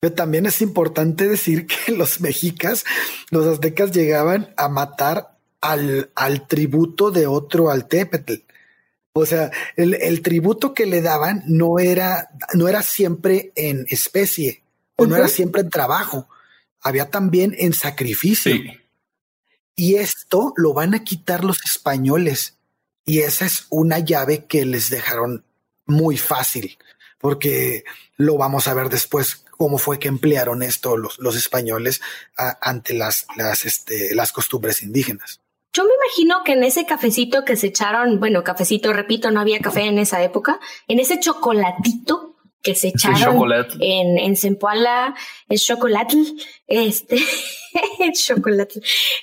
Pero también es importante *laughs* decir que los mexicas, los aztecas llegaban a matar al, al tributo de otro altépetl. O sea, el, el, tributo que le daban no era, no era siempre en especie o uh -huh. no era siempre en trabajo. Había también en sacrificio. Sí. Y esto lo van a quitar los españoles. Y esa es una llave que les dejaron muy fácil porque lo vamos a ver después cómo fue que emplearon esto los, los españoles ante las, las, este, las costumbres indígenas. Yo me imagino que en ese cafecito que se echaron, bueno, cafecito, repito, no había café en esa época, en ese chocolatito que se echaron en, en Zempoala, el chocolate, este, *laughs* el chocolate.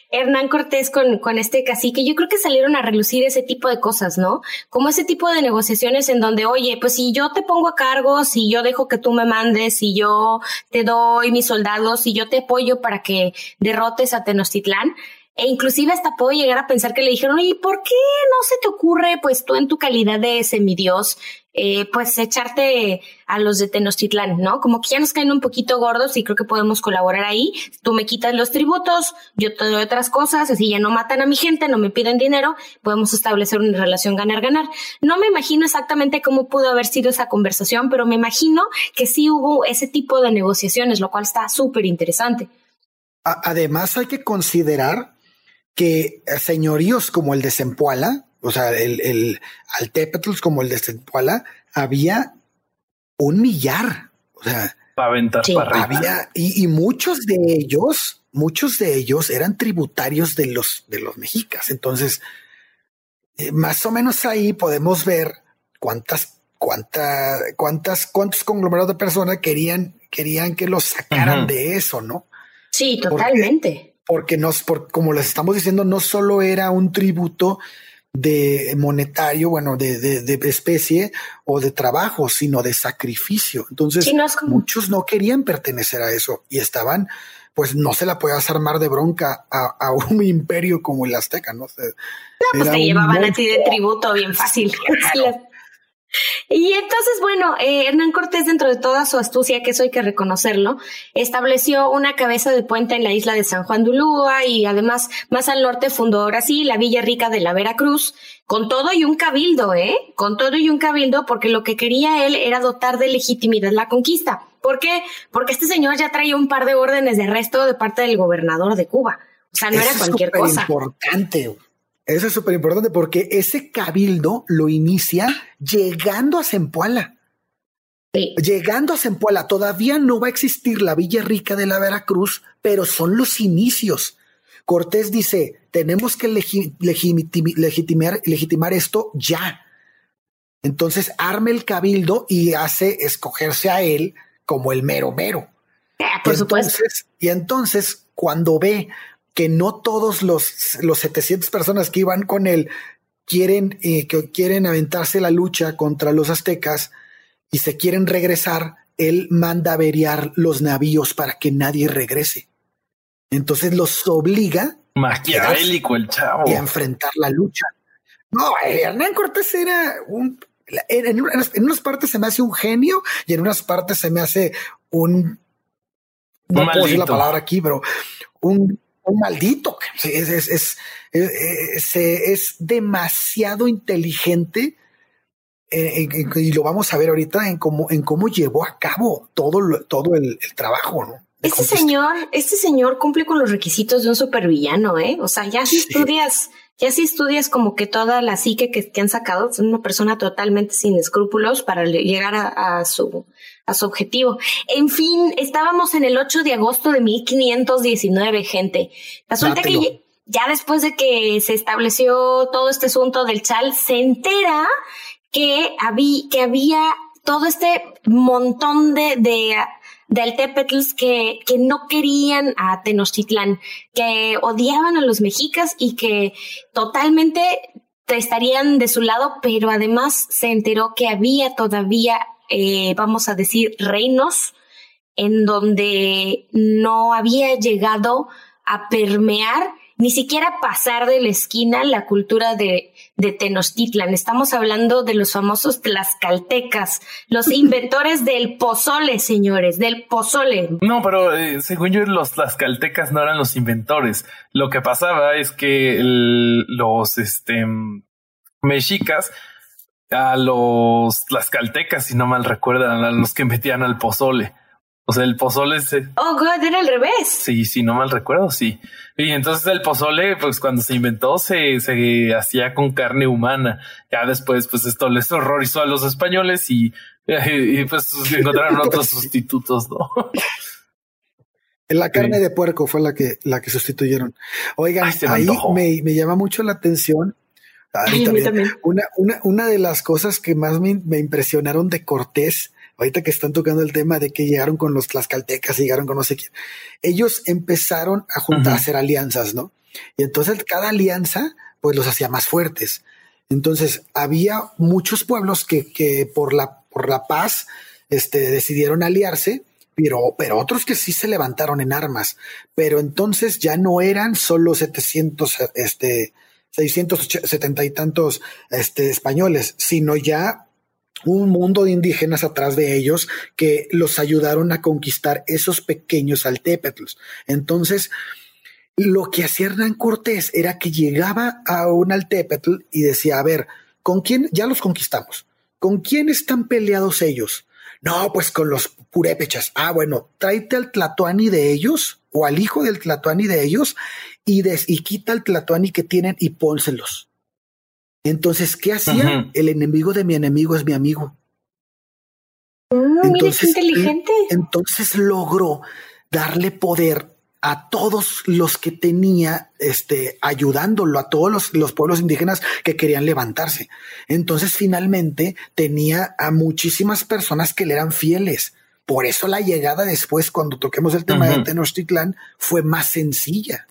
Hernán Cortés con, con este cacique, yo creo que salieron a relucir ese tipo de cosas, ¿no? Como ese tipo de negociaciones en donde, oye, pues si yo te pongo a cargo, si yo dejo que tú me mandes, si yo te doy mis soldados, si yo te apoyo para que derrotes a Tenochtitlán, e inclusive hasta puedo llegar a pensar que le dijeron, ¿y por qué no se te ocurre, pues tú en tu calidad de semidios, eh, pues echarte a los de Tenochtitlán, ¿no? Como que ya nos caen un poquito gordos y creo que podemos colaborar ahí. Tú me quitas los tributos, yo te doy otras cosas, así ya no matan a mi gente, no me piden dinero, podemos establecer una relación ganar-ganar. No me imagino exactamente cómo pudo haber sido esa conversación, pero me imagino que sí hubo ese tipo de negociaciones, lo cual está súper interesante. Además hay que considerar que señoríos como el de Zempoala, o sea, el, el Altepetl como el de Zempoala, había un millar. O sea, para aventar sí, para había, y, y, muchos de ellos, muchos de ellos eran tributarios de los, de los mexicas. Entonces, eh, más o menos ahí podemos ver cuántas, cuántas, cuántas, cuántos conglomerados de personas querían, querían que los sacaran uh -huh. de eso, ¿no? Sí, totalmente. Porque, porque nos, por, como les estamos diciendo, no solo era un tributo de monetario, bueno, de, de, de especie o de trabajo, sino de sacrificio. Entonces, sí, no es como... muchos no querían pertenecer a eso y estaban, pues no se la podías armar de bronca a, a un *laughs* imperio como el azteca, ¿no? no, pues te llevaban a ti de tributo bien fácil. *laughs* Y entonces, bueno, eh, Hernán Cortés, dentro de toda su astucia, que eso hay que reconocerlo, estableció una cabeza de puente en la isla de San Juan de Ulúa y además más al norte fundó ahora sí la Villa Rica de la Veracruz, con todo y un cabildo, ¿eh? Con todo y un cabildo, porque lo que quería él era dotar de legitimidad la conquista. ¿Por qué? Porque este señor ya traía un par de órdenes de arresto de parte del gobernador de Cuba. O sea, no era cualquier es cosa. importante. Eso es súper importante porque ese cabildo lo inicia llegando a Zempoala. Sí. Llegando a Zempoala, todavía no va a existir la Villa Rica de la Veracruz, pero son los inicios. Cortés dice, tenemos que legi- legitimar, legitimar esto ya. Entonces arma el cabildo y hace escogerse a él como el mero mero. Ah, por supuesto. y entonces, cuando ve que no todos los, los 700 personas que iban con él quieren, eh, que quieren aventarse la lucha contra los aztecas y se quieren regresar, él manda averiar los navíos para que nadie regrese. Entonces los obliga Maquiavélico el chavo. y a enfrentar la lucha. No, Hernán Cortés era un. En, en unas, en unas partes se me hace un genio y en unas partes se me hace un. No puedo decir la palabra aquí, pero un, un maldito. Es, es, es, es, demasiado inteligente eh, en- en- y lo vamos a ver ahorita en cómo, en cómo llevó a cabo todo, lo- todo el, el trabajo, ¿no? Este conquista. señor, este señor cumple con los requisitos de un supervillano, ¿eh? O sea, ya si Sí. estudias, ya si estudias como que toda la psique que, que han sacado, es una persona totalmente sin escrúpulos para le- llegar a, a su a su objetivo. En fin, estábamos en el 8 de agosto de 1519, gente. Resulta Dátelo. que ya después de que se estableció todo este asunto del chal, se entera que había, que había todo este montón de, de, de altépetls que, que no querían a Tenochtitlán, que odiaban a los mexicas y que totalmente estarían de su lado, pero además se enteró que había todavía, eh, vamos a decir, reinos en donde no había llegado a permear ni siquiera pasar de la esquina la cultura de, de Tenochtitlan. Estamos hablando de los famosos tlaxcaltecas, los *laughs* inventores del pozole, señores, del pozole. No, pero eh, según yo, los tlaxcaltecas no eran los inventores. Lo que pasaba es que el- los este, mexicas a los tlaxcaltecas, si no mal recuerdan, a los que metían al pozole. O sea, el pozole se, Oh, God, era al revés. Sí, sí, no mal recuerdo, sí. Y entonces el pozole, pues cuando se inventó, se, se hacía con carne humana. Ya después, pues esto les horrorizó a los españoles y, *laughs* y, pues encontraron otros *laughs* sustitutos, ¿no? La carne Sí. de puerco fue la que, la que sustituyeron. Oigan, Ay, se me ahí me, me llama mucho la atención. A mí Ay, a mí también. también. Una, una, una de las cosas que más me, me impresionaron de Cortés, ahorita que están tocando el tema de que llegaron con los tlaxcaltecas, llegaron con no sé quién, ellos empezaron a juntar, a hacer alianzas, ¿no? Y entonces cada alianza, pues los hacía más fuertes. Entonces había muchos pueblos que, que por la, por la paz, este, decidieron aliarse, pero, pero otros que sí se levantaron en armas. Pero entonces ya no eran solo 700, este, 670 y tantos este, españoles, sino ya un mundo de indígenas atrás de ellos que los ayudaron a conquistar esos pequeños altépetlos. Entonces, lo que hacía Hernán Cortés era que llegaba a un altépetl y decía, a ver, ¿con quién ya los conquistamos? ¿Con quién están peleados ellos? No, pues con los purépechas. Ah, bueno, tráete al tlatoani de ellos o al hijo del tlatoani de ellos y, des, y quita el tlatoani que tienen y pónselos. Entonces, ¿qué hacía? El enemigo de mi enemigo es mi amigo. Mm, mire qué Entonces, inteligente. Entonces logró darle poder a todos los que tenía, este, ayudándolo a todos los, los pueblos indígenas que querían levantarse. Entonces finalmente tenía a muchísimas personas que le eran fieles. Por eso la llegada después, cuando toquemos el tema Ujú. de Tenochtitlán, fue más sencilla.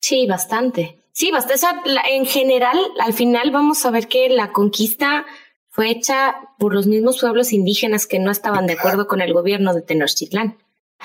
Sí, bastante. Sí, bastante. O sea, en general, al final vamos a ver que la conquista fue hecha por los mismos pueblos indígenas que no estaban de acuerdo con el gobierno de Tenochtitlán.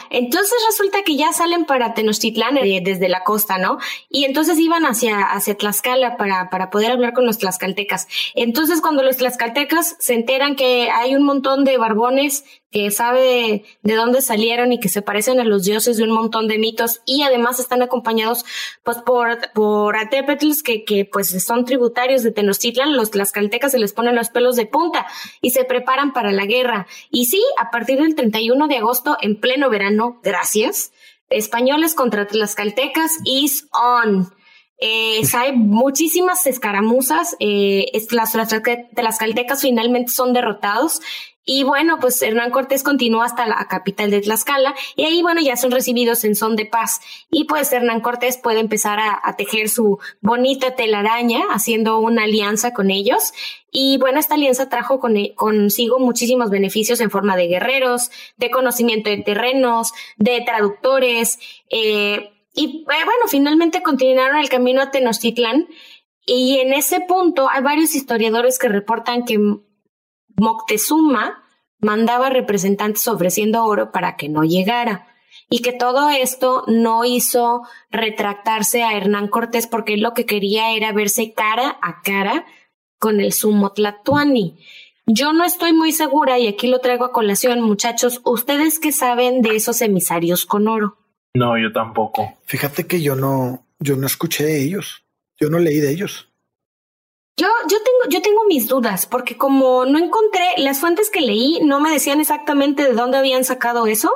Entonces resulta que ya salen para Tenochtitlán eh, desde la costa, ¿no? Y entonces iban hacia, hacia Tlaxcala para, para poder hablar con los tlaxcaltecas. Entonces cuando los tlaxcaltecas se enteran que hay un montón de barbones que sabe de dónde salieron y que se parecen a los dioses de un montón de mitos y además están acompañados pues por, por atépetls que, que pues son tributarios de Tenochtitlan, los tlaxcaltecas se les ponen los pelos de punta y se preparan para la guerra. Y sí, a partir del 31 de agosto, en pleno verano, gracias, españoles contra tlaxcaltecas is on. Eh, muchísimas escaramuzas, eh, las, las tlaxcaltecas finalmente son derrotados y bueno, pues Hernán Cortés continúa hasta la capital de Tlaxcala y ahí, bueno, ya son recibidos en son de paz. Y pues Hernán Cortés puede empezar a, tejer su bonita telaraña haciendo una alianza con ellos. Y bueno, esta alianza trajo con, consigo muchísimos beneficios en forma de guerreros, de conocimiento de terrenos, de traductores. Eh, y eh, bueno, finalmente continuaron el camino a Tenochtitlán. Y en ese punto hay varios historiadores que reportan que Moctezuma mandaba representantes ofreciendo oro para que no llegara y que todo esto no hizo retractarse a Hernán Cortés porque lo que quería era verse cara a cara con el sumo Tlatuani. Yo no estoy muy segura y aquí lo traigo a colación, muchachos. ¿Ustedes qué saben de esos emisarios con oro? No, yo tampoco. Fíjate que yo no, yo no escuché de ellos. Yo no leí de ellos. Yo, yo tengo, yo tengo mis dudas, porque como no encontré las fuentes que leí, no me decían exactamente de dónde habían sacado eso.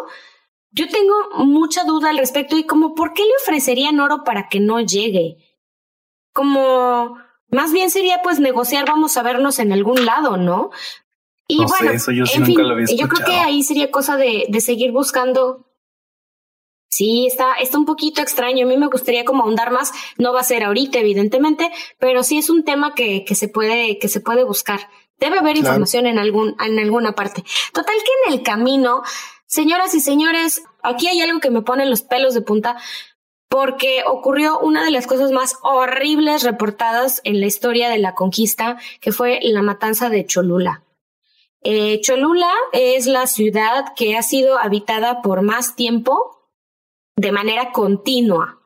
Yo tengo mucha duda al respecto y como, ¿por qué le ofrecerían oro para que no llegue? Como, más bien sería pues negociar, vamos a vernos en algún lado, ¿no? Y bueno, eso yo en fin, yo creo que ahí sería cosa de, de seguir buscando Sí, está, está un poquito extraño. A mí me gustaría como ahondar más. No va a ser ahorita, evidentemente, pero sí es un tema que, que se puede, que se puede buscar. Debe haber información en algún, en alguna parte. Total que en el camino, señoras y señores, aquí hay algo que me pone los pelos de punta porque ocurrió una de las cosas más horribles reportadas en la historia de la conquista, que fue la matanza de Cholula. Eh, Cholula es la ciudad que ha sido habitada por más tiempo de manera continua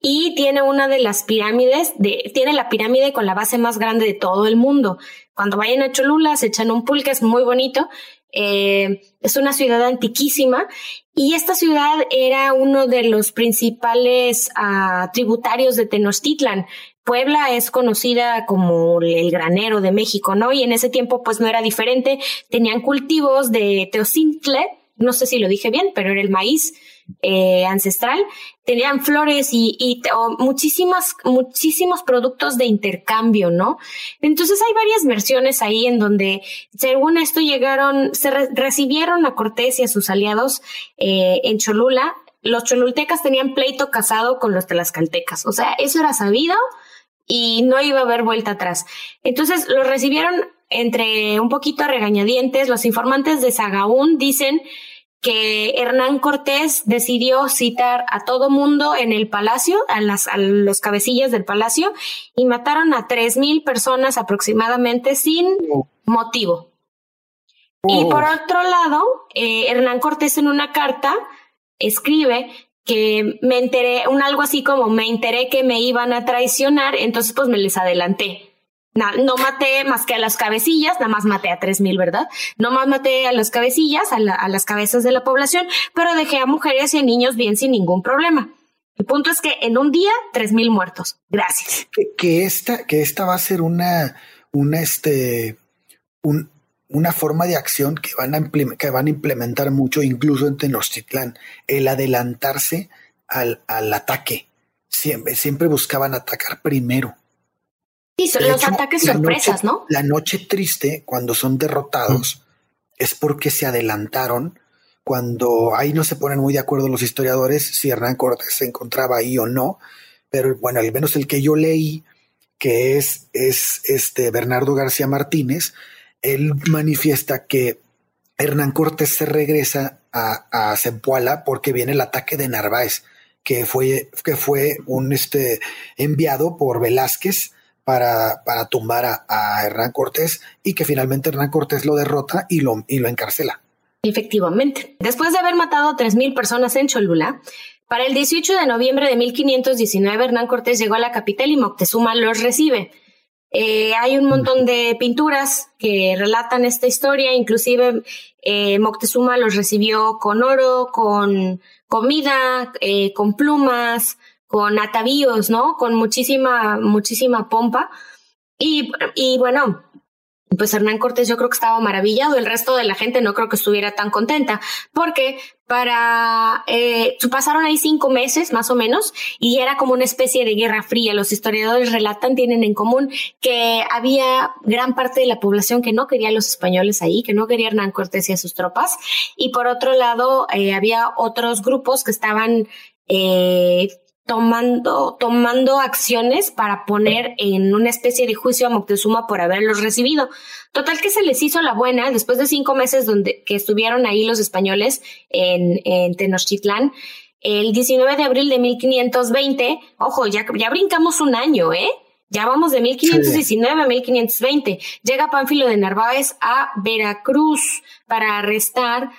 y tiene una de las pirámides, de, tiene la pirámide con la base más grande de todo el mundo. Cuando vayan a Cholula se echan un pulque, es muy bonito. Eh, es una ciudad antiquísima y esta ciudad era uno de los principales uh, tributarios de Tenochtitlan. Puebla es conocida como el granero de México, ¿no? Y en ese tiempo pues no era diferente. Tenían cultivos de teocintle, no sé si lo dije bien, pero era el maíz eh, ancestral, tenían flores y, y muchísimas, muchísimos productos de intercambio, ¿no? Entonces hay varias versiones ahí en donde, según esto, llegaron, se recibieron a Cortés y a sus aliados eh, en Cholula. Los cholultecas tenían pleito casado con los tlaxcaltecas, o sea, eso era sabido y no iba a haber vuelta atrás. Entonces los recibieron entre un poquito a regañadientes. Los informantes de Sagaún dicen que Hernán Cortés decidió citar a todo mundo en el palacio, a, las, a los cabecillas del palacio, y mataron a tres mil personas aproximadamente sin motivo. Y por otro lado, eh, Hernán Cortés en una carta escribe que me enteré, un algo así como me enteré que me iban a traicionar, entonces pues me les adelanté no maté más que a las cabecillas, nada más maté a tres mil, ¿verdad? No más maté a las cabecillas, a, las cabezas de la población, pero dejé a mujeres y a niños bien sin ningún problema. El punto es que en un día, tres mil muertos. Gracias. Que, esta, que esta va a ser una, una, este, un, una forma de acción que van, a que van a implementar mucho, incluso en Tenochtitlán, el adelantarse al, al ataque. Siempre, siempre buscaban atacar primero. Sí, son los ataques sorpresas, ¿no? La noche triste, cuando son derrotados, es porque se adelantaron. Cuando ahí no se ponen muy de acuerdo los historiadores si Hernán Cortés se encontraba ahí o no, pero bueno, al menos el que yo leí, que es, es este Bernardo García Martínez, él manifiesta que Hernán Cortés se regresa a, a Zempoala porque viene el ataque de Narváez, que fue, que fue un este, enviado por Velázquez para, para tumbar a, Hernán Cortés y que finalmente Hernán Cortés lo derrota y lo, y lo encarcela. Efectivamente. Después de haber matado a 3.000 personas en Cholula, para el 18 de noviembre de 1519 Hernán Cortés llegó a la capital y Moctezuma los recibe. Eh, hay un montón de pinturas que relatan esta historia, inclusive eh, Moctezuma los recibió con oro, con comida, eh, con plumas, con atavíos, ¿no? Con muchísima, muchísima pompa. Y, y bueno, pues Hernán Cortés yo creo que estaba maravillado, el resto de la gente no creo que estuviera tan contenta, porque para, eh, pasaron ahí cinco meses más o menos y era como una especie de guerra fría. Los historiadores relatan, tienen en común que había gran parte de la población que no quería a los españoles ahí, que no quería Hernán Cortés y a sus tropas, y por otro lado eh, había otros grupos que estaban eh, tomando, tomando acciones para poner en una especie de juicio a Moctezuma por haberlos recibido. Total que se les hizo la buena después de cinco meses donde, que estuvieron ahí los españoles en, en Tenochtitlán. El 19 de abril de 1520, ojo, ya, ya brincamos un año, ¿eh? Ya vamos de 1519 a 1520. Llega Pánfilo de Narváez a Veracruz para arrestar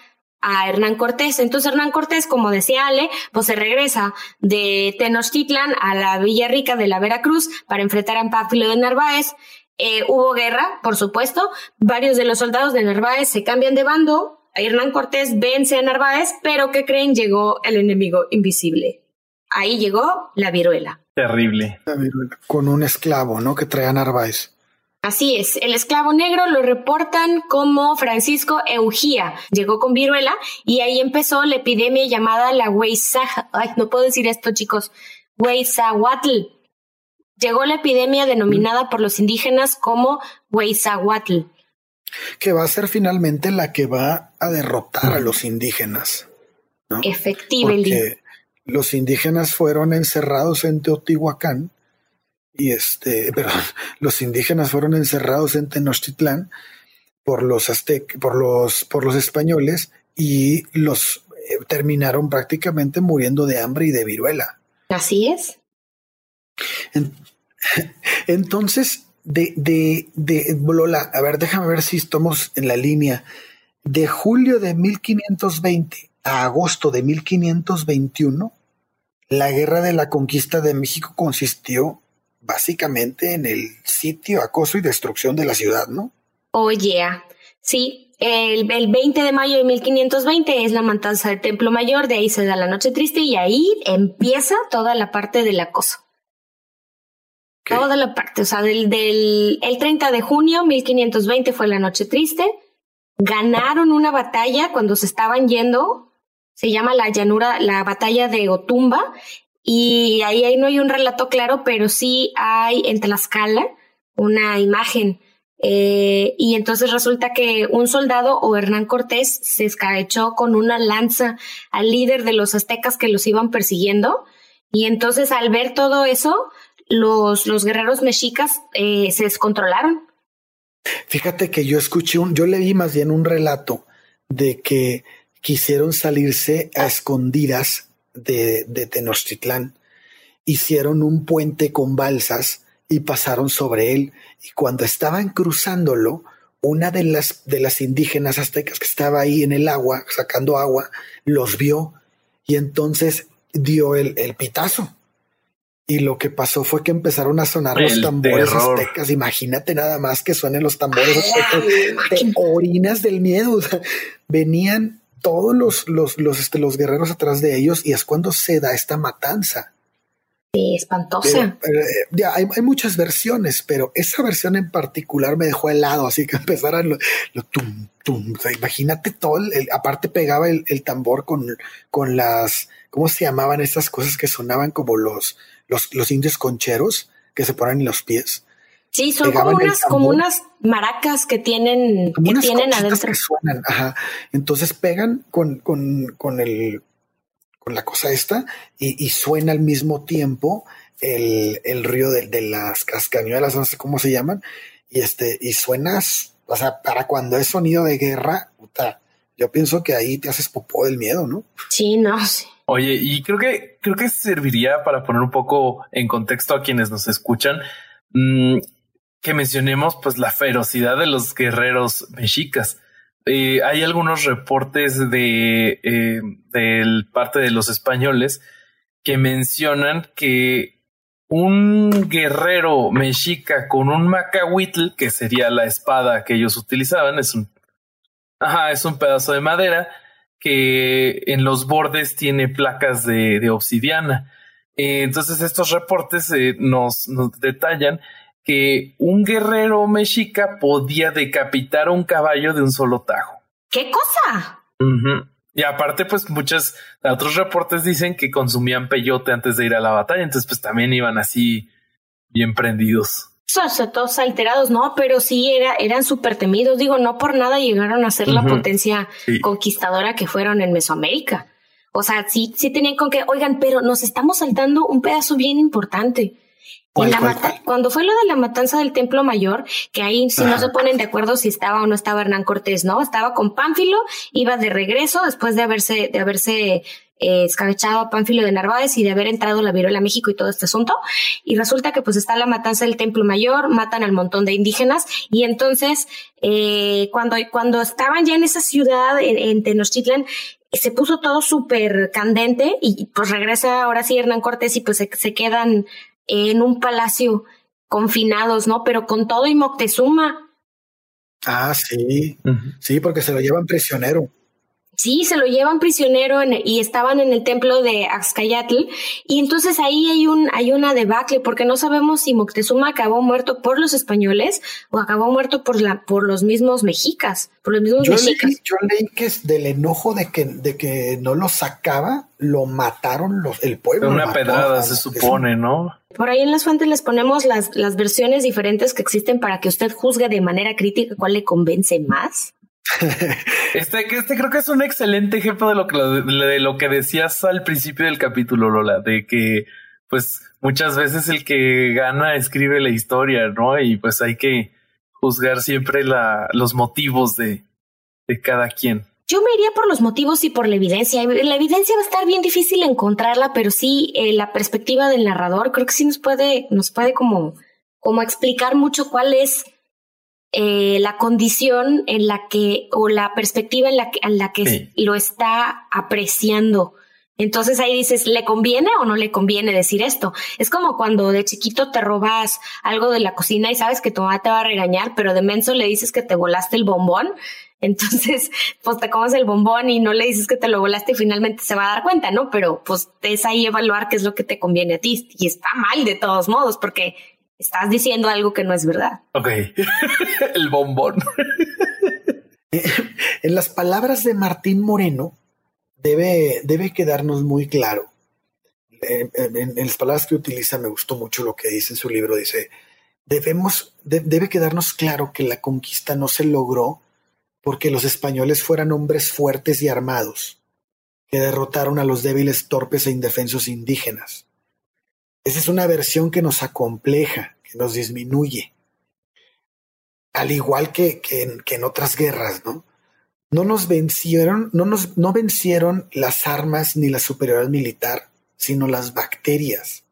a Hernán Cortés. Entonces Hernán Cortés, como decía Ale, pues se regresa de Tenochtitlan a la Villa Rica de la Veracruz para enfrentar a Pánfilo de Narváez. Eh, hubo guerra, por supuesto. Varios de los soldados de Narváez se cambian de bando. Hernán Cortés vence a Narváez, pero ¿qué creen? Llegó el enemigo invisible. Ahí llegó la viruela. Terrible. La viruela. Con un esclavo, ¿no? Que trae a Narváez. Así es, el esclavo negro lo reportan como Francisco Eugía. Llegó con viruela y ahí empezó la epidemia llamada la Weisaja. Ay, no puedo decir esto, chicos. Weizahuatl. Llegó la epidemia denominada por los indígenas como Weizahuatl. Que va a ser finalmente la que va a derrotar a los indígenas. ¿no? Efectivamente. los indígenas fueron encerrados en Teotihuacán y este, *laughs* perdón, los indígenas fueron encerrados en Tenochtitlán por los aztec, por los, por los españoles y los eh, terminaron prácticamente muriendo de hambre y de viruela. Así es. *laughs* entonces, de, de, de Lola, a ver, déjame ver si estamos en la línea. De julio de 1520 a agosto de 1521, la guerra de la conquista de México consistió básicamente en el sitio, acoso y destrucción de la ciudad, ¿no? Oye, sí, el, el, 20 de mayo de 1520 es la matanza del Templo Mayor, de ahí se da la Noche Triste y ahí empieza toda la parte del acoso. Toda la parte, o sea, del, del el 30 de junio 1520 fue la Noche Triste. Ganaron una batalla cuando se estaban yendo, se llama la llanura, la batalla de Otumba, y ahí, ahí no hay un relato claro, pero sí hay en Tlaxcala una imagen. Eh, y entonces resulta que un soldado o Hernán Cortés se escabechó con una lanza al líder de los aztecas que los iban persiguiendo. Y entonces al ver todo eso, los, los guerreros mexicas eh, se descontrolaron. Fíjate que yo escuché un, yo leí más bien un relato de que quisieron salirse a escondidas de, de Tenochtitlán. Hicieron un puente con balsas y pasaron sobre él. Y cuando estaban cruzándolo, una de las, de las indígenas aztecas que estaba ahí en el agua, sacando agua, los vio y entonces dio el, el pitazo. Y lo que pasó fue que empezaron a sonar los tambores aztecas. Imagínate nada más que suenen los tambores aztecas. Te orinas del miedo. *laughs* venían todos los, los, los, este, los guerreros atrás de ellos y es cuando se da esta matanza. Sí, espantosa. Eh, ya, hay, hay, muchas versiones, pero esa versión en particular me dejó helado, así que *laughs* empezaran lo, lo tum, tum. imagínate todo, el, aparte pegaba el, el, tambor con, con las, ¿cómo se llamaban esas cosas que sonaban como los, los, los indios concheros que se ponen en los pies? Sí, son como unas, como unas maracas que tienen, que tienen adentro. suenan, ajá. Entonces pegan con, con, con el con la cosa esta y, y suena al mismo tiempo el, el río de, de, las cascañuelas, no sé cómo se llaman, y este, y suenas, o sea, para cuando es sonido de guerra, puta, yo pienso que ahí te haces popó del miedo, ¿no? Sí, no, sí. Oye, y creo que creo que serviría para poner un poco en contexto a quienes nos escuchan. Mmm, que mencionemos pues la ferocidad de los guerreros mexicas. eh, hay algunos reportes de, eh, parte de los españoles que mencionan que un guerrero mexica con un macahuitl, que sería la espada que ellos utilizaban, es un, ajá, es un pedazo de madera que en los bordes tiene placas de, obsidiana. Eh, entonces estos reportes nos, nos detallan que un guerrero mexica podía decapitar a un caballo de un solo tajo. ¿Qué cosa? Y aparte, pues muchos otros reportes dicen que consumían peyote antes de ir a la batalla, entonces pues también iban así bien prendidos. O sea, todos alterados, no, pero sí era, eran súper temidos. Digo, no por nada llegaron a ser la potencia conquistadora que fueron en Mesoamérica. O sea, sí, sí tenían con que, oigan, pero nos estamos saltando un pedazo bien importante cuando fue lo de la matanza del Templo Mayor, que ahí si no se ponen de acuerdo si estaba o no estaba Hernán Cortés, ¿no? Estaba con Pánfilo, iba de regreso después de haberse, de haberse eh, escabechado a Pánfilo de Narváez y de haber entrado la viruela a México y todo este asunto. Y resulta que pues está la matanza del Templo Mayor, matan al montón de indígenas y entonces eh, cuando, cuando estaban ya en esa ciudad, en, en Tenochtitlan, se puso todo súper candente y pues regresa ahora sí Hernán Cortés y pues se, se quedan en un palacio confinados, ¿no? Pero con todo y Moctezuma. Ah, sí, sí, porque se lo llevan prisionero. Sí, se lo llevan prisionero y estaban en el templo de Axcayatl. Y entonces ahí hay un, hay una debacle porque no sabemos si Moctezuma acabó muerto por los españoles o acabó muerto por la, por los mismos mexicas, por los mismos yo mexicas. Leí, yo leí que es del enojo de que, de que no lo sacaba, lo mataron los, el pueblo. Una pedrada se supone, ¿no? Por ahí en las fuentes les ponemos las, las versiones diferentes que existen para que usted juzgue de manera crítica cuál le convence más. Este, este creo que es un excelente ejemplo de lo que decías al principio del capítulo, Lola, de que pues muchas veces el que gana escribe la historia, ¿no? Y pues hay que juzgar siempre los motivos de, de cada quien. Yo me iría por los motivos y por la evidencia. La evidencia va a estar bien difícil encontrarla, pero sí eh, la perspectiva del narrador creo que sí nos puede, nos puede como, como explicar mucho cuál es eh, la condición en la que, o la perspectiva en la que, en la que lo está apreciando. Entonces ahí dices, ¿le conviene o no le conviene decir esto? Es como cuando de chiquito te robas algo de la cocina y sabes que tu mamá te va a regañar, pero de menso le dices que te volaste el bombón. *laughs* Entonces, pues te comes el bombón y no le dices que te lo volaste y finalmente se va a dar cuenta, ¿no? Pero pues es ahí evaluar qué es lo que te conviene a ti. Y está mal de todos modos, porque estás diciendo algo que no es verdad. Ok, *laughs* el bombón. *laughs* en las palabras de Martín Moreno, debe, debe quedarnos muy claro. En, las palabras que utiliza me gustó mucho lo que dice en su libro. Dice, debemos, debe quedarnos claro que la conquista no se logró porque los españoles fueran hombres fuertes y armados, que derrotaron a los débiles, torpes e indefensos indígenas esa es una versión que nos acompleja, que nos disminuye. Al igual que, en, otras guerras, ¿no? No nos vencieron, no no vencieron las armas ni la superioridad militar, sino las bacterias.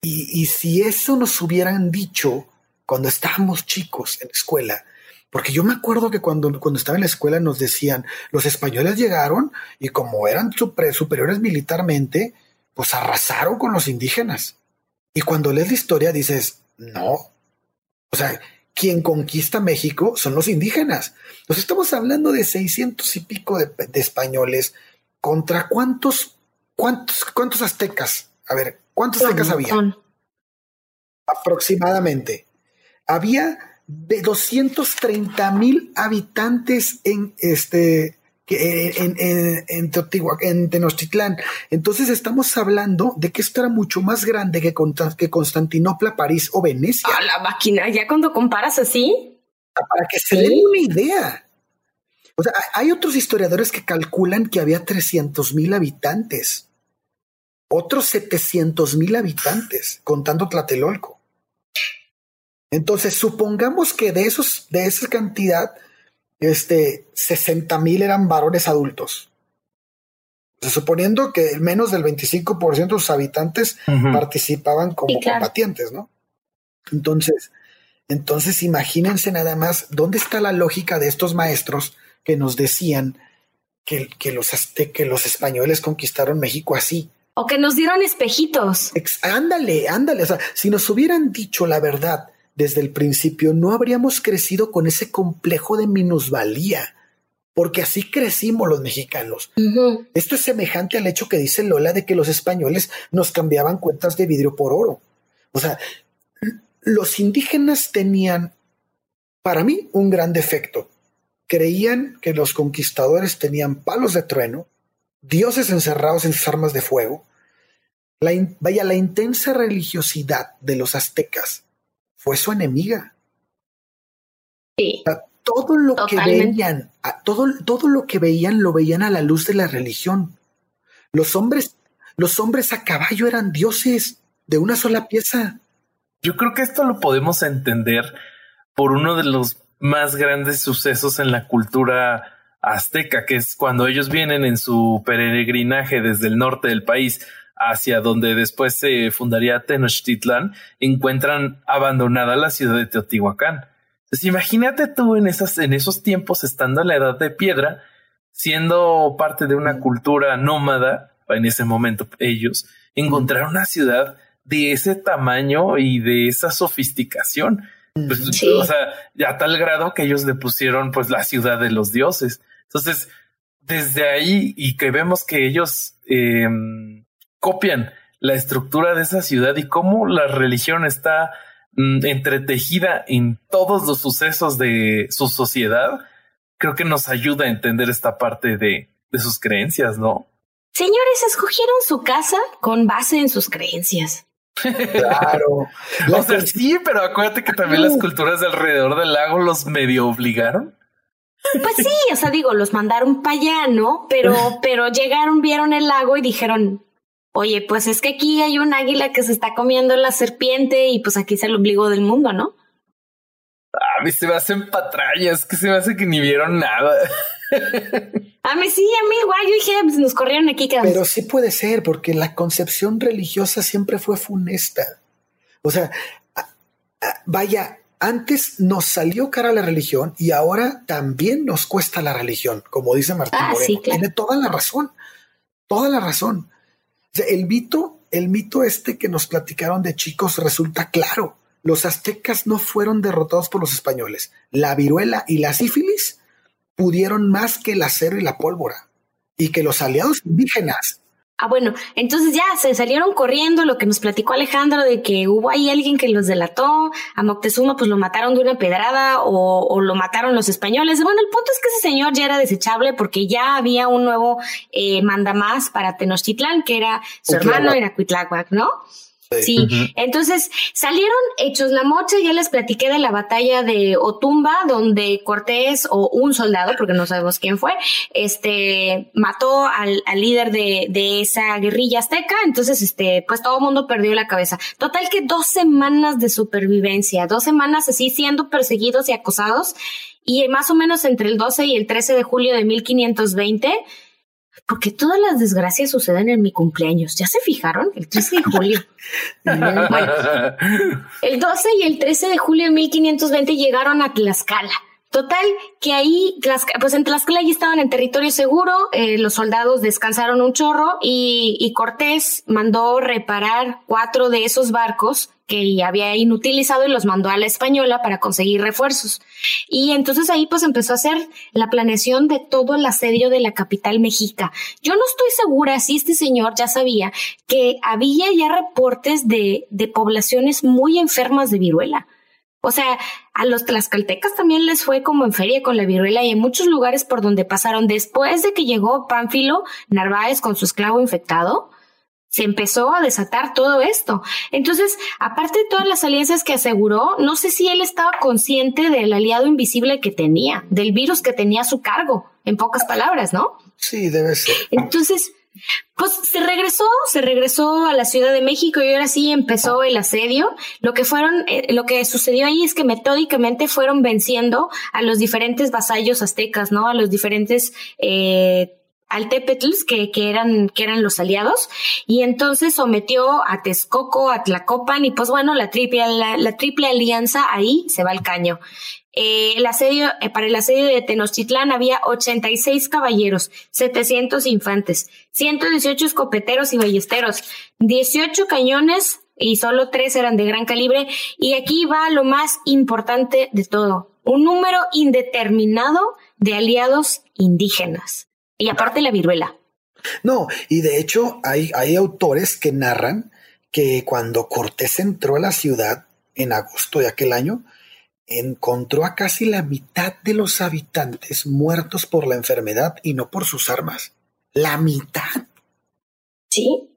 Y, y si eso nos hubieran dicho cuando estábamos chicos en la escuela, porque yo me acuerdo que cuando, cuando estaba en la escuela nos decían, los españoles llegaron y como eran superiores militarmente, pues arrasaron con los indígenas. Y cuando lees la historia dices, no, o sea, quien conquista México son los indígenas. Nos estamos hablando de seiscientos y pico de, españoles contra cuántos, cuántos, cuántos aztecas. A ver, ¿cuántos aztecas había? Aproximadamente. Había de 230 mil habitantes en este en, en, en, en Tenochtitlán. Entonces estamos hablando de que esto era mucho más grande que, que Constantinopla, París o Venecia. A la máquina, ya cuando comparas así. Para que se den una idea. O sea, hay otros historiadores que calculan que había 300 mil habitantes, otros 700 mil habitantes, contando Tlatelolco. Entonces, supongamos que de esos, de esa cantidad, este, 60 mil eran varones adultos. suponiendo que menos del 25% de sus habitantes participaban como combatientes, ¿no? Entonces, Entonces imagínense nada más dónde está la lógica de estos maestros que nos decían que, que los, que los españoles conquistaron México así. O que nos dieron espejitos. ándale, ándale. O sea, si nos hubieran dicho la verdad desde el principio, no habríamos crecido con ese complejo de minusvalía, porque así crecimos los mexicanos. Esto es semejante al hecho que dice Lola de que los españoles nos cambiaban cuentas de vidrio por oro. O sea, los indígenas tenían, para mí, un gran defecto. Creían que los conquistadores tenían palos de trueno, dioses encerrados en sus armas de fuego. La vaya, la intensa religiosidad de los aztecas fue su enemiga. Sí. todo lo que veían, todo, todo lo que veían lo veían a la luz de la religión. Los hombres, los hombres a caballo eran dioses de una sola pieza. Yo creo que esto lo podemos entender por uno de los más grandes sucesos en la cultura azteca, que es cuando ellos vienen en su peregrinaje desde el norte del país hacia donde después se fundaría Tenochtitlan, encuentran abandonada la ciudad de Teotihuacán. Entonces, imagínate tú en, esas, en esos tiempos, estando en la edad de piedra, siendo parte de una cultura nómada, en ese momento ellos, encontrar una ciudad de ese tamaño y de esa sofisticación. Pues, o sea, ya a tal grado que ellos le pusieron pues la ciudad de los dioses. Entonces, desde ahí y que vemos que ellos em, copian la estructura de esa ciudad y cómo la religión está mm, entretejida en todos los sucesos de su sociedad, creo que nos ayuda a entender esta parte de, de sus creencias, ¿no? Señores, escogieron su casa con base en sus creencias. Claro. *laughs* o sea, sí, pero acuérdate que también las culturas de alrededor del lago los medio obligaron. Pues sí, o sea, digo, los mandaron para allá, ¿no? Pero, *laughs* pero llegaron, vieron el lago y dijeron, oye, pues es que aquí hay un águila que se está comiendo la serpiente y pues aquí es el ombligo del mundo, ¿no? A mí se me hacen patrañas, que se me hace que ni vieron nada. A mí sí, a mí igual, yo dije, pues nos corrieron aquí. Pero sí puede ser, porque la concepción religiosa siempre fue funesta. O sea, vaya, antes nos salió cara la religión y ahora también nos cuesta la religión, como dice Martín ah, Moreno. Tiene toda la razón, toda la razón. El mito, el mito este que nos platicaron de chicos resulta claro. Los aztecas no fueron derrotados por los españoles. La viruela y la sífilis pudieron más que el acero y la pólvora y que los aliados indígenas Ah, bueno, entonces ya se salieron corriendo, lo que nos platicó Alejandro de que hubo ahí alguien que los delató, a Moctezuma pues lo mataron de una pedrada o, lo mataron los españoles. Bueno, el punto es que ese señor ya era desechable porque ya había un nuevo eh, mandamás para Tenochtitlán, que era su hermano, era Cuitláhuac, ¿no? Sí, entonces salieron hechos la mocha, ya les platiqué de la batalla de Otumba, donde Cortés o un soldado, porque no sabemos quién fue, este, mató al, líder de, de, esa guerrilla azteca, entonces, este, pues todo el mundo perdió la cabeza. Total que dos semanas de supervivencia, dos semanas así siendo perseguidos y acosados, y más o menos entre el 12 y el 13 de julio de 1520, porque todas las desgracias suceden en mi cumpleaños. ¿Ya se fijaron? El 13 de julio. *laughs* el 12 y el 13 de julio de 1520 llegaron a Tlaxcala. Total, que ahí, pues en Tlaxcala ya estaban en territorio seguro, eh, los soldados descansaron un chorro y, y Cortés mandó reparar cuatro de esos barcos que había inutilizado y los mandó a la española para conseguir refuerzos. Y entonces ahí pues empezó a hacer la planeación de todo el asedio de la capital mexica. Yo no estoy segura si este señor ya sabía que había ya reportes de, de poblaciones muy enfermas de viruela. O sea, a los tlaxcaltecas también les fue como en feria con la viruela y en muchos lugares por donde pasaron después de que llegó Pánfilo Narváez con su esclavo infectado se empezó a desatar todo esto. Entonces, aparte de todas las alianzas que aseguró, no sé si él estaba consciente del aliado invisible que tenía, del virus que tenía a su cargo, en pocas palabras, ¿no? Sí, debe ser. Entonces, pues se regresó, se regresó a la Ciudad de México y ahora sí empezó el asedio. Lo que fueron, eh, lo que sucedió ahí es que metódicamente fueron venciendo a los diferentes vasallos aztecas, ¿no? A los diferentes eh, que, que, eran, que eran los aliados, y entonces sometió a Texcoco, a Tlacopan, y pues bueno, la triple, la, triple alianza ahí se va al caño. Eh, el asedio, eh, para el asedio de Tenochtitlán había 86 caballeros, 700 infantes, 118 escopeteros y ballesteros, 18 cañones y solo tres eran de gran calibre. Y aquí va lo más importante de todo, un número indeterminado de aliados indígenas. Y aparte la viruela. No, y de hecho hay, hay autores que narran que cuando Cortés entró a la ciudad en agosto de aquel año, encontró a casi la mitad de los habitantes muertos por la enfermedad y no por sus armas. La mitad. Sí,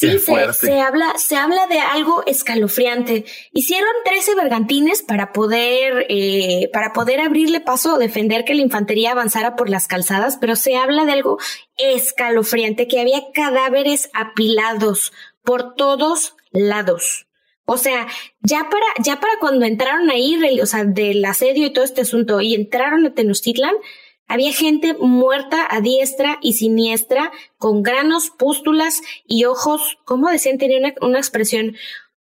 Sí, se, habla, se habla de algo escalofriante. Hicieron 13 bergantines para poder, eh, para poder abrirle paso o defender que la infantería avanzara por las calzadas, pero se habla de algo escalofriante, que había cadáveres apilados por todos lados. O sea, ya para, ya para cuando entraron ahí, o sea, del asedio y todo este asunto, y entraron a Tenochtitlan, había gente muerta a diestra y siniestra, con granos, pústulas y ojos, ¿cómo decían? Tenía una, expresión,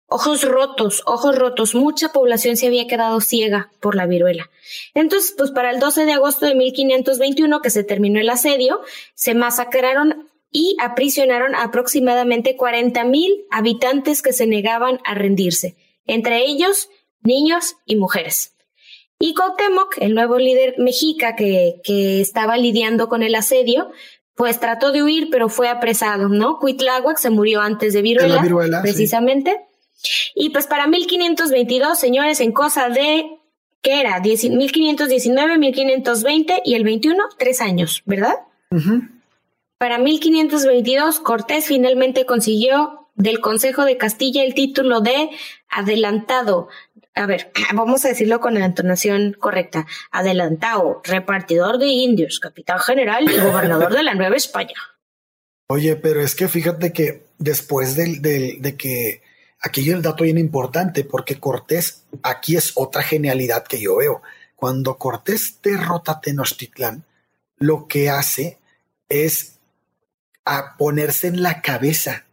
ojos rotos, ojos rotos. Mucha población se había quedado ciega por la viruela. Entonces, pues para el 12 de agosto de 1521, que se terminó el asedio, se masacraron y aprisionaron aproximadamente 40 mil habitantes que se negaban a rendirse, entre ellos niños y mujeres. Y Cuauhtémoc, el nuevo líder mexica que, que estaba lidiando con el asedio, pues trató de huir, pero fue apresado, ¿no? Cuitláhuac se murió antes de viruela, precisamente. Y pues para 1522, señores, en cosa de, ¿qué era? 1519, 1520 y el 21, tres años, ¿verdad? Para 1522, Cortés finalmente consiguió del Consejo de Castilla el título de adelantado a ver, *clears throat* vamos a decirlo con la entonación correcta. Adelantado, repartidor de indios, capitán general y gobernador de la Nueva España. Oye, pero es que fíjate que después de, de que aquí el dato bien importante, porque Cortés, aquí es otra genialidad que yo veo. Cuando Cortés derrota a Tenochtitlán, lo que hace es a ponerse en la cabeza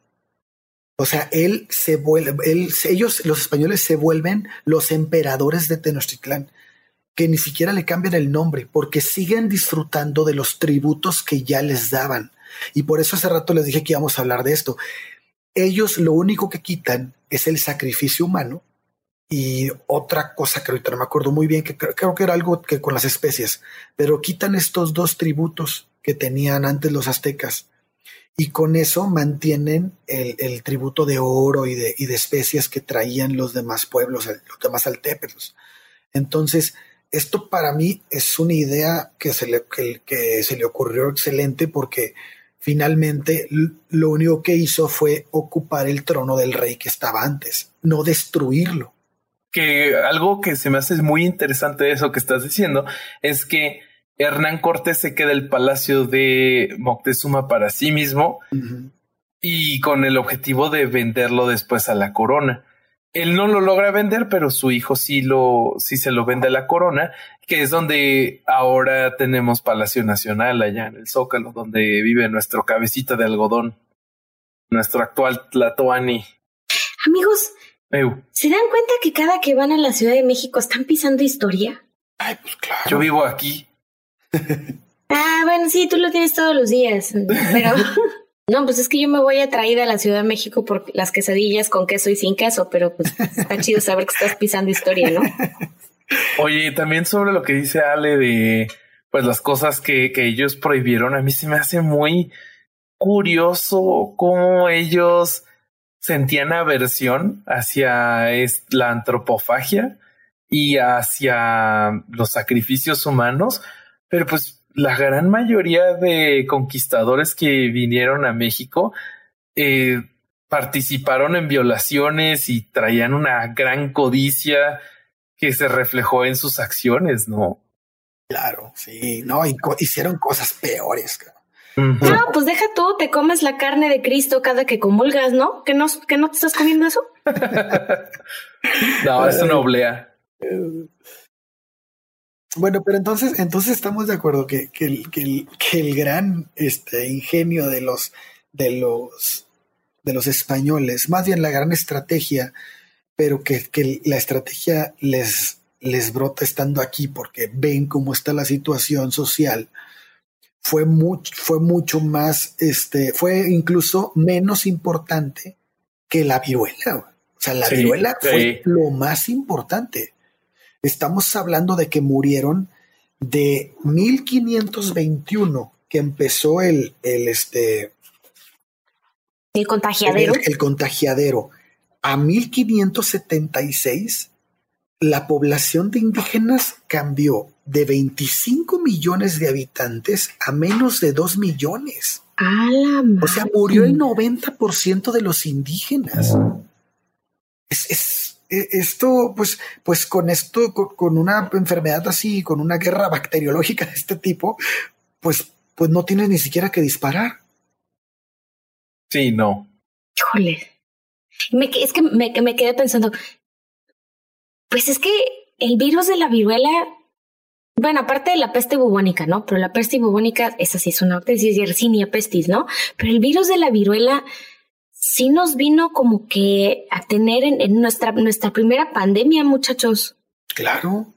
o sea, él se vuelve, ellos, los españoles, se vuelven los emperadores de Tenochtitlán, que ni siquiera le cambian el nombre, porque siguen disfrutando de los tributos que ya les daban. Y por eso hace rato les dije que íbamos a hablar de esto. Ellos lo único que quitan es el sacrificio humano y otra cosa que ahorita no me acuerdo muy bien, que creo que era algo que con las especies, pero quitan estos dos tributos que tenían antes los aztecas y con eso mantienen el, tributo de oro y de, y especies que traían los demás pueblos, los demás altépetlos. Entonces, esto para mí es una idea que se le, que, se le ocurrió excelente porque finalmente lo único que hizo fue ocupar el trono del rey que estaba antes, no destruirlo. Que algo que se me hace muy interesante de eso que estás diciendo es que Hernán Cortés se queda el palacio de Moctezuma para sí mismo y con el objetivo de venderlo después a la corona. Él no lo logra vender, pero su hijo sí lo, sí se lo vende a la corona, que es donde ahora tenemos Palacio Nacional allá en el Zócalo, donde vive nuestro cabecita de algodón, nuestro actual Tlatoani. Amigos, ¿se dan cuenta que cada que van a la Ciudad de México están pisando historia? Ay, pues claro. Yo vivo aquí. Ah, bueno, sí, tú lo tienes todos los días, pero *laughs* no, pues es que yo me voy a traer a la Ciudad de México por las quesadillas con queso y sin queso, pero pues está chido saber que estás pisando historia, ¿no? Oye, también sobre lo que dice Ale de pues las cosas que, que ellos prohibieron, a mí se me hace muy curioso cómo ellos sentían aversión hacia la antropofagia y hacia los sacrificios humanos, pero pues la gran mayoría de conquistadores que vinieron a México eh, participaron en violaciones y traían una gran codicia que se reflejó en sus acciones, ¿no? Claro, sí, no, hicieron cosas peores. No, pues deja tú, te comes la carne de Cristo cada que comulgas, ¿no? ¿Que no, que no te estás comiendo eso? *laughs* no, es una oblea. Bueno, pero entonces, entonces estamos de acuerdo que, que, el, que, el, gran este, ingenio de los, de los de los españoles, más bien la gran estrategia, pero que, que la estrategia les, les brota estando aquí porque ven cómo está la situación social, fue mucho, fue mucho más, este, fue incluso menos importante que la viruela. O sea, la viruela fue lo más importante. Estamos hablando de que murieron de 1521, que empezó el, el, este, el contagiadero. El, contagiadero. A 1576, la población de indígenas cambió de 25 millones de habitantes a menos de 2 millones. o sea, murió el 90% de los indígenas. Es, e, esto, pues, pues con esto, con, una enfermedad así, con una guerra bacteriológica de este tipo, pues, pues no tienes ni siquiera que disparar. Sí, no. Híjole. Me, es que me, me quedé pensando, pues es que el virus de la viruela, bueno, aparte de la peste bubónica, ¿no? Pero la peste bubónica, esa sí es una bacteria, Yersinia pestis, ¿no? Pero el virus de la viruela sí nos vino como que a tener en, en nuestra, nuestra primera pandemia, muchachos. Claro.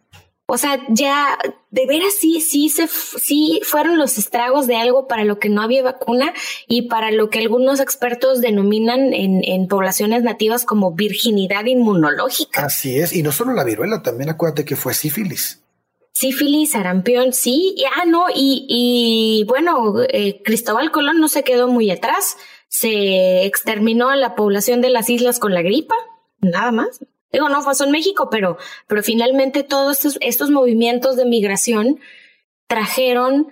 O sea, ya de veras sí, sí, se, sí fueron los estragos de algo para lo que no había vacuna y para lo que algunos expertos denominan en, en poblaciones nativas como virginidad inmunológica. Así es, y no solo la viruela, también acuérdate que fue sífilis. Sífilis, sarampión, sí, ah, no, y, y bueno, eh, Cristóbal Colón no se quedó muy atrás, se exterminó a la población de las islas con la gripa, nada más. Digo, no pasó en México, pero, pero finalmente todos estos, estos movimientos de migración trajeron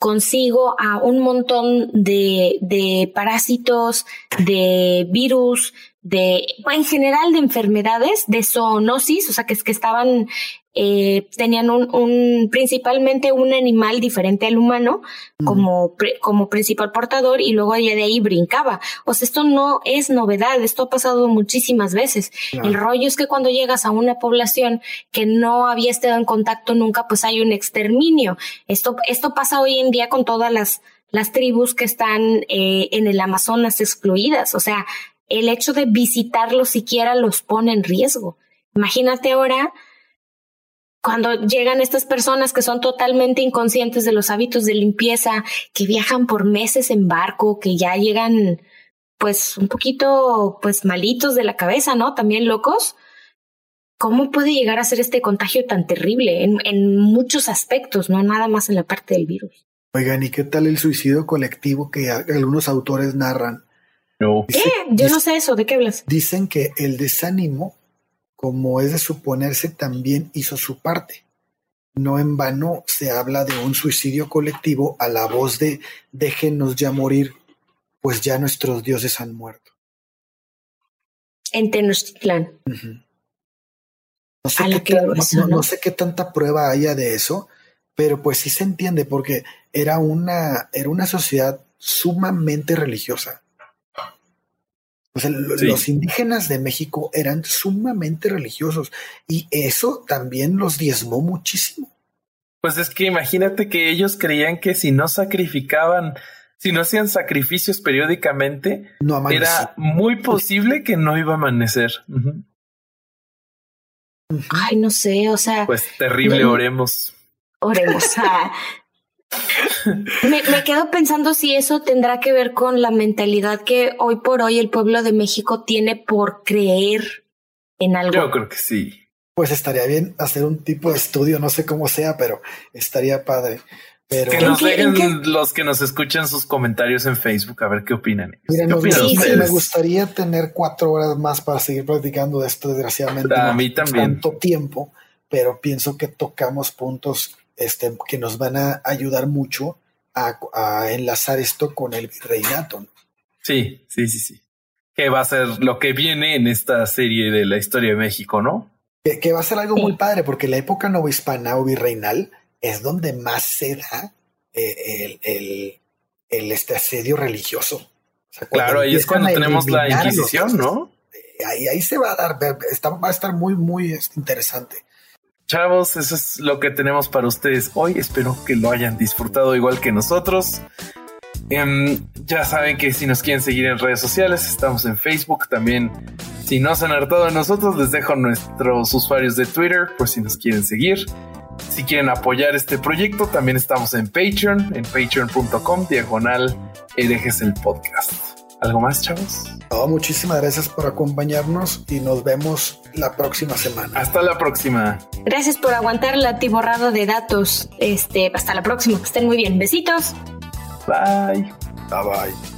consigo a un montón de, de parásitos, de virus, de, en general de enfermedades, de zoonosis, o sea, que es que estaban eh, tenían un, un, principalmente un animal diferente al humano como, como principal portador y luego de ahí brincaba. O sea, esto no es novedad, esto ha pasado muchísimas veces. El rollo es que cuando llegas a una población que no había estado en contacto nunca, pues hay un exterminio. Esto, esto pasa hoy en día con todas las, las tribus que están eh, en el Amazonas excluidas. O sea, el hecho de visitarlos siquiera los pone en riesgo. Imagínate ahora cuando llegan estas personas que son totalmente inconscientes de los hábitos de limpieza, que viajan por meses en barco, que ya llegan pues un poquito pues malitos de la cabeza, ¿no? También locos. ¿Cómo puede llegar a ser este contagio tan terrible en, en muchos aspectos, no nada más en la parte del virus? Oigan, ¿y qué tal el suicidio colectivo que algunos autores narran? No. ¿Qué? Yo no sé eso, ¿de qué hablas? Dicen que el desánimo como es de suponerse, también hizo su parte. No en vano se habla de un suicidio colectivo a la voz de déjenos ya morir, pues ya nuestros dioses han muerto. En Tenochtitlan. no, sé qué, no, sé qué tanta prueba haya de eso, pero pues sí se entiende porque era una, era una sociedad sumamente religiosa los indígenas de México eran sumamente religiosos y eso también los diezmó muchísimo. Pues es que imagínate que ellos creían que si no sacrificaban, si no hacían sacrificios periódicamente, era muy posible que no iba a amanecer. Ay, no sé, o sea. Pues terrible, oremos. Oremos. *laughs* Ah, me, quedo pensando si eso tendrá que ver con la mentalidad que hoy por hoy el pueblo de México tiene por creer en algo. Yo creo que sí. Pues estaría bien hacer un tipo de estudio, no sé cómo sea, pero estaría padre. Pero que nos dejen los que nos escuchan sus comentarios en Facebook a ver qué opinan. me gustaría tener cuatro horas más para seguir platicando de esto, desgraciadamente. A mí también. Tanto tiempo, pero pienso que tocamos puntos este, que nos van a ayudar mucho a, enlazar esto con el virreinato. Sí, sí, sí, sí. Que va a ser lo que viene en esta serie de la historia de México, ¿no? Que, va a ser algo muy padre, porque la época novohispana o virreinal es donde más se da eh, el, el, este asedio religioso. claro, ahí es cuando tenemos la Inquisición, ¿no? Ahí, ahí se va a dar, va a estar muy, muy este, interesante. Chavos, eso es lo que tenemos para ustedes hoy. Espero que lo hayan disfrutado igual que nosotros. Em, ya saben que si nos quieren seguir en redes sociales, estamos en Facebook. También, si no se han hartado de nosotros, les dejo nuestros usuarios de Twitter por si nos quieren seguir. Si quieren apoyar este proyecto, también estamos en Patreon, en patreon.com, diagonal herejes el podcast. ¿Algo más, chavos? muchísimas gracias por acompañarnos y nos vemos la próxima semana. Hasta la próxima. Gracias por aguantar el atiborrado de datos. Este, hasta la próxima. estén muy bien. Besitos. Bye. Bye bye.